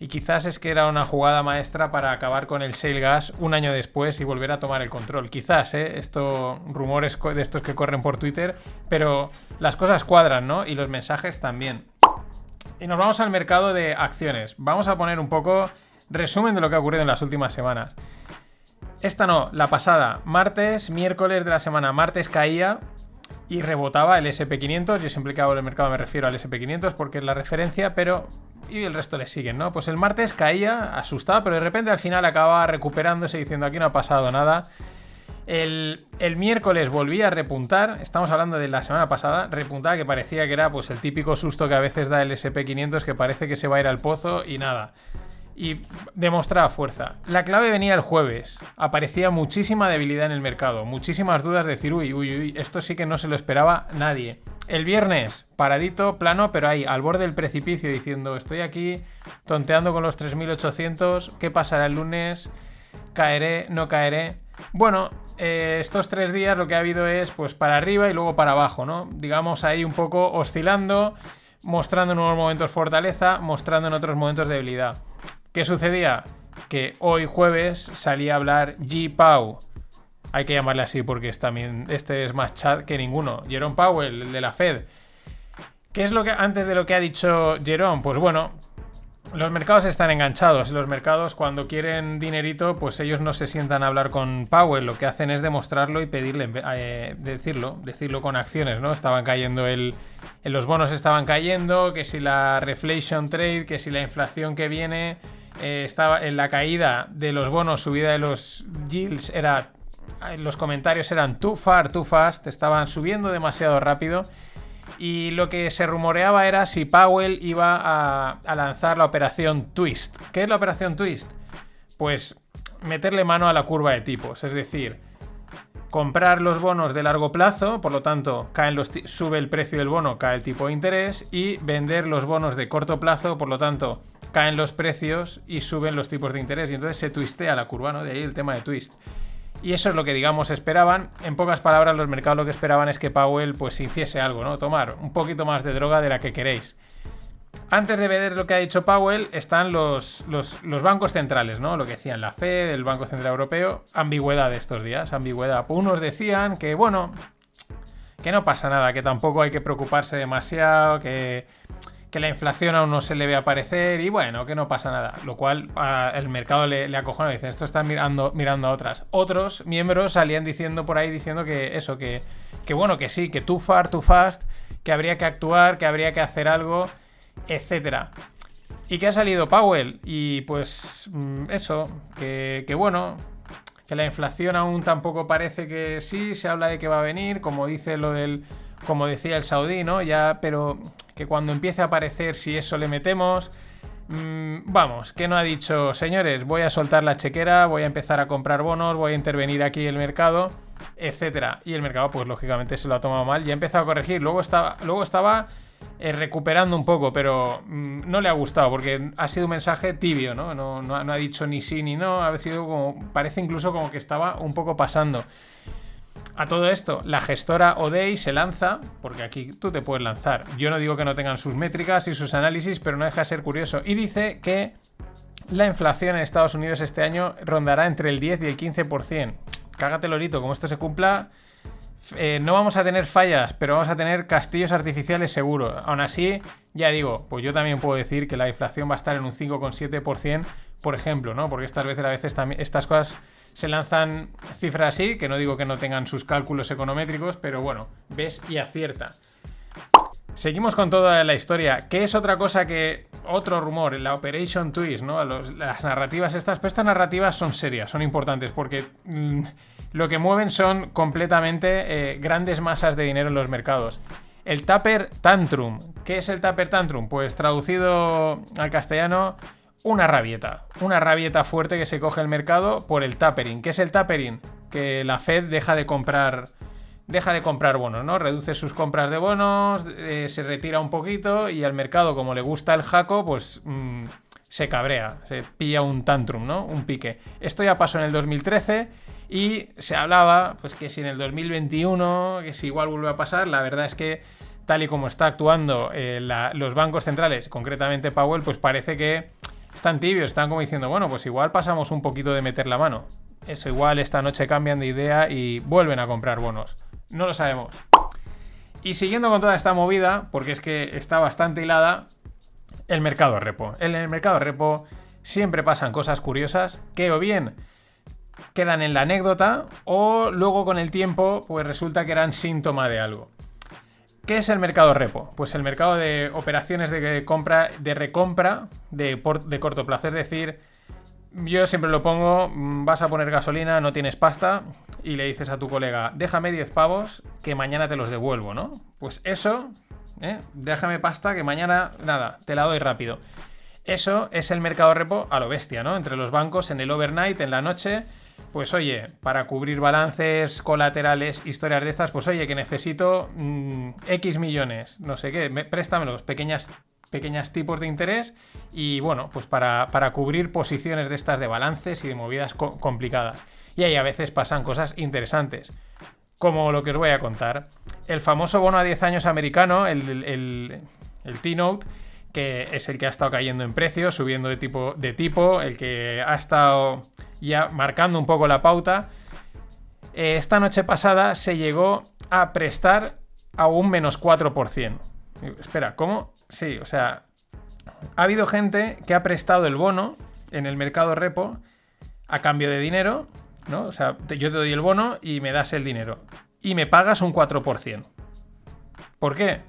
Y quizás es que era una jugada maestra para acabar con el shale gas un año después y volver a tomar el control. Quizás, ¿eh? Rumores de estos que corren por Twitter, pero las cosas cuadran, ¿no? Y los mensajes también. Y nos vamos al mercado de acciones. Vamos a poner un poco resumen de lo que ha ocurrido en las últimas semanas. Esta no, la pasada. Martes, miércoles de la semana. Martes caía y rebotaba el SP500. Yo siempre que hago el mercado me refiero al SP500 porque es la referencia, pero... Y el resto le siguen, ¿no? Pues el martes caía, asustado, pero de repente al final acababa recuperándose diciendo aquí no ha pasado nada. El, el miércoles volvía a repuntar, estamos hablando de la semana pasada, repuntaba que parecía que era pues el típico susto que a veces da el SP500 que parece que se va a ir al pozo y nada. Y demostraba fuerza. La clave venía el jueves. Aparecía muchísima debilidad en el mercado, muchísimas dudas de decir, uy, uy, uy, esto sí que no se lo esperaba nadie. El viernes, paradito, plano, pero ahí, al borde del precipicio, diciendo, estoy aquí tonteando con los 3800, ¿qué pasará el lunes? ¿Caeré? ¿No caeré? Bueno, eh, estos tres días lo que ha habido es pues para arriba y luego para abajo, ¿no? Digamos ahí un poco oscilando, mostrando en unos momentos fortaleza, mostrando en otros momentos debilidad. ¿Qué sucedía? Que hoy jueves salía a hablar G. Pau. Hay que llamarle así porque es también, este es más chat que ninguno. Jerome Powell, el de la Fed. ¿Qué es lo que antes de lo que ha dicho Jerome? Pues bueno, los mercados están enganchados. Los mercados cuando quieren dinerito, pues ellos no se sientan a hablar con Powell. Lo que hacen es demostrarlo y pedirle, eh, decirlo, decirlo con acciones, ¿no? Estaban cayendo el, los bonos estaban cayendo, que si la reflation trade, que si la inflación que viene eh, estaba en la caída de los bonos, subida de los yields era los comentarios eran too far, too fast, estaban subiendo demasiado rápido. Y lo que se rumoreaba era si Powell iba a, lanzar la operación Twist. ¿Qué es la operación Twist? Pues meterle mano a la curva de tipos, es decir, comprar los bonos de largo plazo, por lo tanto, caen los sube el precio del bono, cae el tipo de interés, y vender los bonos de corto plazo, por lo tanto, caen los precios y suben los tipos de interés. Y entonces se twistea la curva, ¿no? De ahí el tema de twist. Y eso es lo que, digamos, esperaban. En pocas palabras, los mercados lo que esperaban es que Powell pues hiciese algo, ¿no? Tomar un poquito más de droga de la que queréis. Antes de ver lo que ha dicho Powell, están los, los, bancos centrales, ¿no? Lo que decían la Fed, el Banco Central Europeo. Ambigüedad de estos días, ambigüedad. Unos decían que, bueno, que no pasa nada, que tampoco hay que preocuparse demasiado, que, que la inflación aún no se le ve aparecer y bueno, que no pasa nada. Lo cual el mercado le, le acojona y dicen, esto está mirando, mirando a otras. Otros miembros salían diciendo por ahí, diciendo que eso, que, que bueno, que sí, que too far, too fast, que habría que actuar, que habría que hacer algo etcétera. ¿Y qué ha salido Powell? Y pues mm, eso, que, que, bueno, que la inflación aún tampoco parece que sí, se habla de que va a venir, como dice lo del, como decía el saudí, ¿no? Ya, pero que cuando empiece a aparecer, si eso le metemos, mmm, vamos, que no ha dicho, señores, voy a soltar la chequera, voy a empezar a comprar bonos, voy a intervenir aquí el mercado, etcétera. Y el mercado, pues lógicamente se lo ha tomado mal y ha empezado a corregir. Luego estaba, luego estaba eh, recuperando un poco, pero mmm, no le ha gustado porque ha sido un mensaje tibio, ¿no? No, no, no ha dicho ni sí ni no, ha sido como, parece incluso como que estaba un poco pasando. A todo esto, la gestora Odey se lanza, porque aquí tú te puedes lanzar. Yo no digo que no tengan sus métricas y sus análisis, pero no deja de ser curioso. Y dice que la inflación en Estados Unidos este año rondará entre el 10 y el 15%. Cágate lorito, como esto se cumpla, eh, no vamos a tener fallas, pero vamos a tener castillos artificiales seguro. Aún así, ya digo, pues yo también puedo decir que la inflación va a estar en un 5,7%, por ejemplo, ¿no? Porque estas veces a veces también estas cosas se lanzan cifras así, que no digo que no tengan sus cálculos econométricos, pero bueno, ves y acierta. Seguimos con toda la historia. ¿Qué es otra cosa que otro rumor? La Operation Twist, ¿no? Las narrativas estas, pero estas narrativas son serias, son importantes, porque mmm, lo que mueven son completamente eh, grandes masas de dinero en los mercados. El Tapper Tantrum. ¿Qué es el Tapper Tantrum? Pues traducido al castellano, una rabieta. Una rabieta fuerte que se coge el mercado por el tapering. ¿Qué es el tapering? Que la Fed deja de comprar. Deja de comprar bonos, ¿no? Reduce sus compras de bonos, eh, se retira un poquito y al mercado, como le gusta el jaco, pues mmm, se cabrea, se pilla un tantrum, ¿no? Un pique. Esto ya pasó en el 2013 y se hablaba, pues que si en el 2021, que si igual vuelve a pasar, la verdad es que tal y como está actuando eh, los bancos centrales, concretamente Powell, pues parece que están tibios, están como diciendo, bueno, pues igual pasamos un poquito de meter la mano. Eso igual esta noche cambian de idea y vuelven a comprar bonos. No lo sabemos. Y siguiendo con toda esta movida, porque es que está bastante hilada, el mercado repo. En el mercado repo siempre pasan cosas curiosas que o bien quedan en la anécdota o luego con el tiempo pues resulta que eran síntoma de algo. ¿Qué es el mercado repo? Pues el mercado de operaciones de compra, de recompra de, por, de corto plazo. Es decir, yo siempre lo pongo, vas a poner gasolina, no tienes pasta, y le dices a tu colega, déjame 10 pavos que mañana te los devuelvo, ¿no? Pues eso, ¿eh? déjame pasta que mañana, nada, te la doy rápido. Eso es el mercado repo a lo bestia, ¿no? Entre los bancos, en el overnight, en la noche, pues oye, para cubrir balances, colaterales, historias de estas, pues oye, que necesito mmm, X millones, no sé qué, préstamelos, pequeñas, pequeñas tipos de interés y bueno, pues para, para, cubrir posiciones de estas de balances y de movidas co complicadas. Y ahí a veces pasan cosas interesantes, como lo que os voy a contar. El famoso bono a 10 años americano, el, el, el T-Note, que es el que ha estado cayendo en precio, subiendo de tipo, de tipo, el que ha estado ya marcando un poco la pauta. Eh, esta noche pasada se llegó a prestar a un menos 4%. Espera, ¿cómo? Sí, o sea, ha habido gente que ha prestado el bono en el mercado repo a cambio de dinero, ¿no? O sea, yo te doy el bono y me das el dinero. Y me pagas un 4%. ¿Por qué?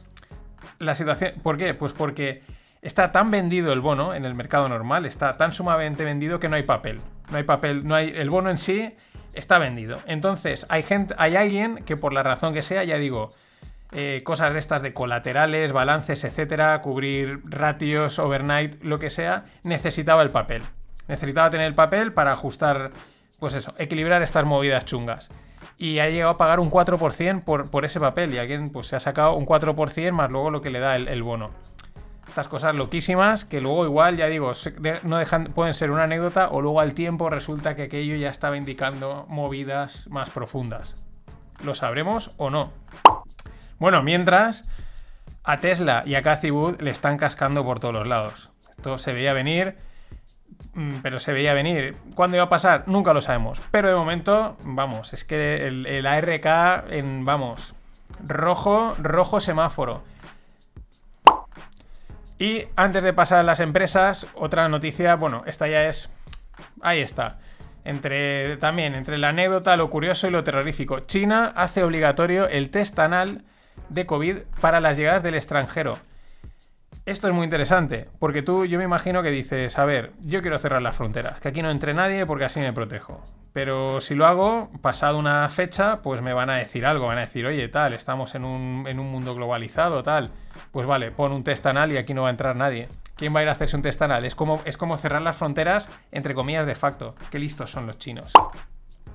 La situación. ¿Por qué? Pues porque está tan vendido el bono en el mercado normal, está tan sumamente vendido que no hay papel. No hay papel, no hay. El bono en sí está vendido. Entonces, hay gente, hay alguien que por la razón que sea, ya digo, eh, cosas de estas de colaterales, balances, etcétera, cubrir ratios, overnight, lo que sea, necesitaba el papel. Necesitaba tener el papel para ajustar, pues eso, equilibrar estas movidas chungas. Y ha llegado a pagar un 4% por, por ese papel. Y alguien pues se ha sacado un 4% más luego lo que le da el, bono estas cosas loquísimas que luego igual, ya digo, no dejan, pueden ser una anécdota o luego al tiempo resulta que aquello ya estaba indicando movidas más profundas. ¿Lo sabremos o no? Bueno, mientras A Tesla y a Cathy Wood le están cascando por todos los lados. Esto se veía venir, mm, pero se veía venir. ¿Cuándo iba a pasar? Nunca lo sabemos. Pero de momento, vamos, es que el, el ARK en, vamos, rojo, rojo semáforo. Y antes de pasar a las empresas, otra noticia, bueno, esta ya es... Ahí está. Entre, también, entre la anécdota, lo curioso y lo terrorífico. China hace obligatorio el test anal de COVID para las llegadas del extranjero. Esto es muy interesante, porque tú, yo me imagino que dices, a ver, yo quiero cerrar las fronteras, que aquí no entre nadie porque así me protejo. Pero si lo hago, pasado una fecha, pues me van a decir algo, van a decir, oye, tal, estamos en un, en un mundo globalizado, tal. Pues vale, pon un test anal y aquí no va a entrar nadie. ¿Quién va a ir a hacerse un test anal? Es como, es como cerrar las fronteras, entre comillas, de facto. Qué listos son los chinos.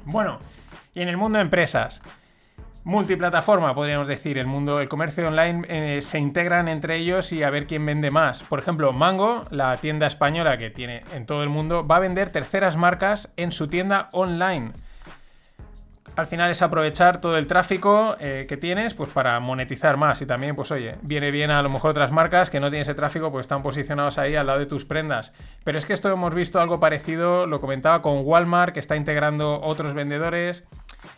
Bueno, y en el mundo de empresas multiplataforma, podríamos decir. El mundo, el comercio online eh, se integran entre ellos y a ver quién vende más. Por ejemplo, Mango, la tienda española que tiene en todo el mundo, va a vender terceras marcas en su tienda online. Al final es aprovechar todo el tráfico eh, que tienes pues para monetizar más y también pues oye, viene bien a lo mejor otras marcas que no tienen ese tráfico pues están posicionados ahí al lado de tus prendas. Pero es que esto hemos visto algo parecido, lo comentaba con Walmart que está integrando otros vendedores.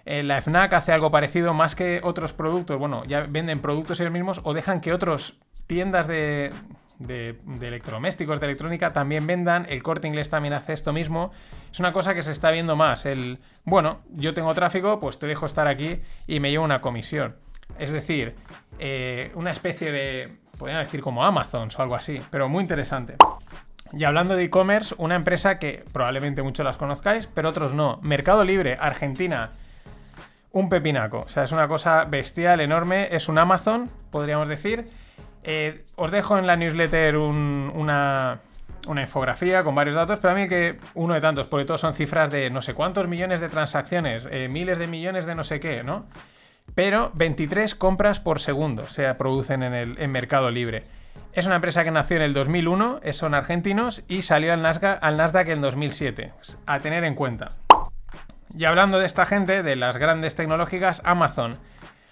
Eh, la FNAC hace algo parecido, más que otros productos, bueno, ya venden productos ellos mismos o dejan que otros tiendas de, de, electrodomésticos, de electrónica, también vendan. El corte inglés también hace esto mismo. Es una cosa que se está viendo más. El, bueno, yo tengo tráfico, pues te dejo estar aquí y me llevo una comisión. Es decir, eh, una especie de, podría decir como Amazon o algo así, pero muy interesante. Y hablando de e-commerce, una empresa que probablemente muchos las conozcáis, pero otros no. Mercado Libre, Argentina un pepinaco. O sea, es una cosa bestial, enorme. Es un Amazon, podríamos decir. Eh, os dejo en la newsletter una, infografía con varios datos, pero a mí que uno de tantos, porque todos son cifras de no sé cuántos millones de transacciones, eh, miles de millones de no sé qué, ¿no? Pero 23 compras por segundo se producen en el Mercado Libre. Es una empresa que nació en el 2001, son argentinos y salió al Nasdaq, al Nasdaq en 2007. Pues, a tener en cuenta. Y hablando de esta gente, de las grandes tecnológicas, Amazon.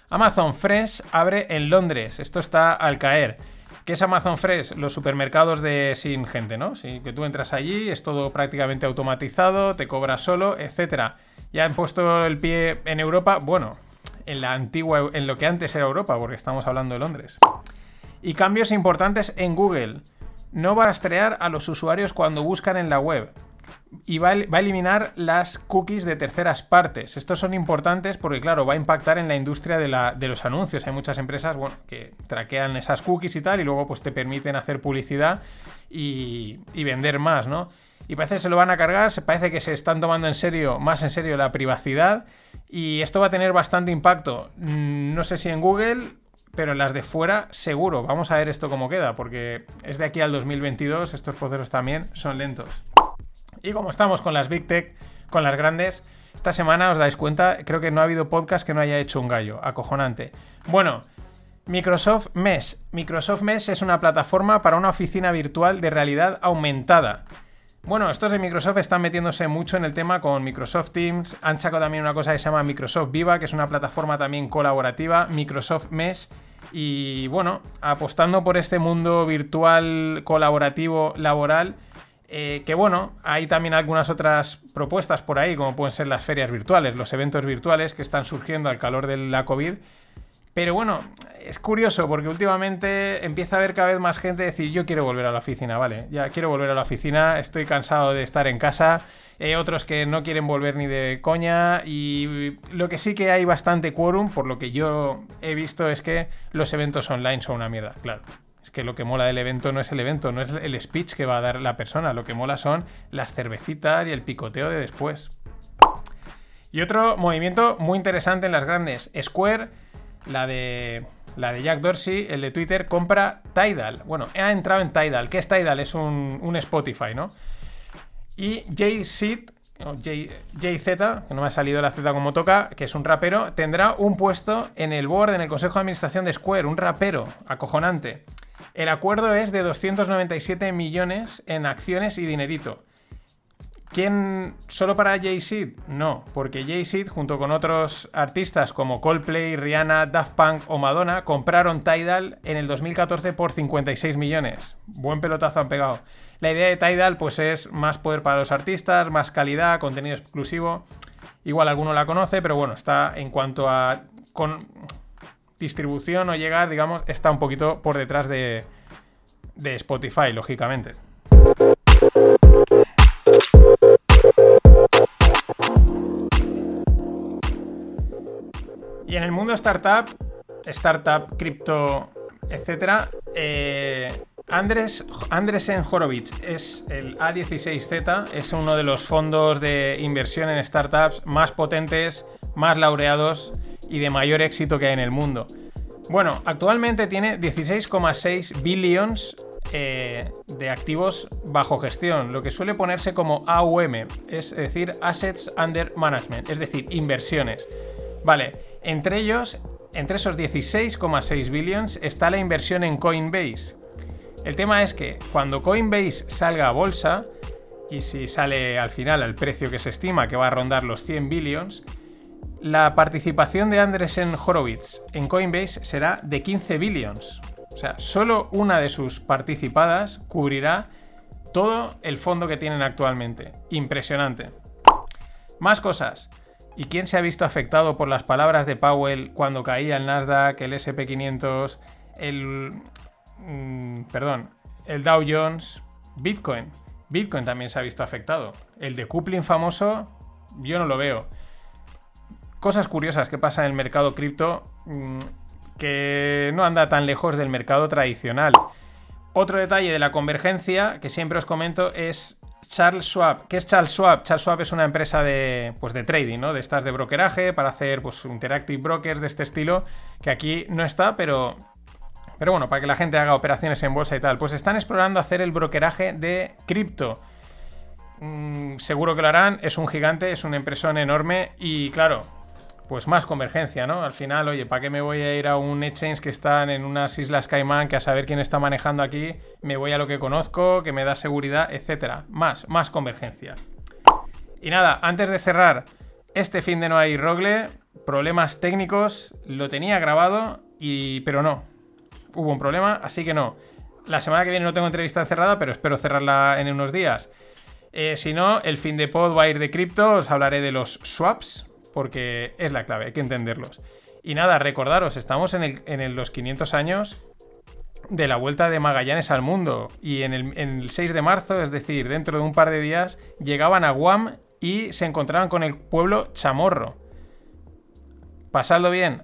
Amazon Fresh abre en Londres. Esto está al caer. ¿Qué es Amazon Fresh? Los supermercados de sin gente, ¿no? Sí, que tú entras allí, es todo prácticamente automatizado, te cobras solo, etc. Ya han puesto el pie en Europa, bueno, en la antigua, en lo que antes era Europa, porque estamos hablando de Londres. Y cambios importantes en Google. No va a rastrear a los usuarios cuando buscan en la web y va a, eliminar las cookies de terceras partes. Estos son importantes porque, claro, va a impactar en la industria de, los anuncios. Hay muchas empresas que traquean esas cookies y tal y luego pues, te permiten hacer publicidad y, vender más, ¿no? Y parece que se lo van a cargar, se parece que se están tomando en serio, más en serio la privacidad y esto va a tener bastante impacto. Mm, no sé si en Google, pero en las de fuera seguro. Vamos a ver esto cómo queda, porque es de aquí al 2022, estos procesos también son lentos. Y como estamos con las Big Tech, con las grandes, esta semana os dais cuenta, creo que no ha habido podcast que no haya hecho un gallo, acojonante. Bueno, Microsoft Mesh. Microsoft Mesh es una plataforma para una oficina virtual de realidad aumentada. Bueno, estos de Microsoft están metiéndose mucho en el tema con Microsoft Teams. Han sacado también una cosa que se llama Microsoft Viva, que es una plataforma también colaborativa, Microsoft Mesh. Y bueno, apostando por este mundo virtual colaborativo laboral, eh, que bueno, hay también algunas otras propuestas por ahí, como pueden ser las ferias virtuales, los eventos virtuales que están surgiendo al calor de la COVID. Pero bueno, es curioso porque últimamente empieza a haber cada vez más gente decir yo quiero volver a la oficina, vale, ya quiero volver a la oficina, estoy cansado de estar en casa, eh, otros que no quieren volver ni de coña y lo que sí que hay bastante quórum, por lo que yo he visto es que los eventos online son una mierda, claro. Es que lo que mola del evento no es el evento, no es el speech que va a dar la persona, lo que mola son las cervecitas y el picoteo de después. Y otro movimiento muy interesante en las grandes, Square, la de la de Jack Dorsey, el de Twitter, compra Tidal. Bueno, ha entrado en Tidal. ¿Qué es Tidal? Es un, Spotify, ¿no? Y Jay Z, que no me ha salido la Z como toca, que es un rapero, tendrá un puesto en el board, en el consejo de administración de Square, un rapero acojonante. El acuerdo es de 297 millones en acciones y dinerito. ¿Quién solo para Jay-Z? No, porque Jay-Z junto con otros artistas como Coldplay, Rihanna, Daft Punk o Madonna compraron Tidal en el 2014 por 56 millones. Buen pelotazo han pegado. La idea de Tidal pues es más poder para los artistas, más calidad, contenido exclusivo. Igual alguno la conoce, pero bueno, está en cuanto a con distribución o llegar, digamos, está un poquito por detrás de, de Spotify, lógicamente. Y en el mundo startup, startup, cripto, etcétera, eh, Andres, Andresen Horowitz es el A16Z, es uno de los fondos de inversión en startups más potentes, más laureados y de mayor éxito que hay en el mundo. Bueno, actualmente tiene 16,6 billions eh, de activos bajo gestión, lo que suele ponerse como AUM, es decir, Assets Under Management, es decir, inversiones. Vale, entre ellos, entre esos 16,6 billions está la inversión en Coinbase. El tema es que cuando Coinbase salga a bolsa, y si sale al final al precio que se estima que va a rondar los 100 billions, la participación de Andresen Horowitz en Coinbase será de 15 billions. O sea, solo una de sus participadas cubrirá todo el fondo que tienen actualmente. Impresionante. Más cosas. ¿Y quién se ha visto afectado por las palabras de Powell cuando caía el Nasdaq, el SP500, el... Mm, perdón, el Dow Jones, Bitcoin? Bitcoin también se ha visto afectado. El decoupling famoso, yo no lo veo. Cosas curiosas que pasan en el mercado cripto mm, que no anda tan lejos del mercado tradicional. Otro detalle de la convergencia que siempre os comento es Charles Schwab. ¿Qué es Charles Schwab? Charles Schwab es una empresa de, pues de trading, ¿no? De estas de brokeraje para hacer pues, interactive brokers de este estilo, que aquí no está, pero, pero bueno, para que la gente haga operaciones en bolsa y tal. Pues están explorando hacer el brokeraje de cripto. Mm, seguro que lo harán, es un gigante, es una empresa enorme y claro, pues más convergencia, ¿no? Al final, oye, ¿para qué me voy a ir a un exchange que están en unas islas Caimán, que a saber quién está manejando aquí, me voy a lo que conozco, que me da seguridad, etcétera? Más, más convergencia. Y nada, antes de cerrar, este fin de no hay rogle, problemas técnicos, lo tenía grabado, y pero no. Hubo un problema, así que no. La semana que viene no tengo entrevista cerrada, pero espero cerrarla en unos días. Eh, si no, el fin de pod va a ir de cripto, os hablaré de los swaps, porque es la clave, hay que entenderlos. Y nada, recordaros, estamos en, los 500 años de la vuelta de Magallanes al mundo. Y en el, 6 de marzo, es decir, dentro de un par de días, llegaban a Guam y se encontraban con el pueblo Chamorro. Pasadlo bien.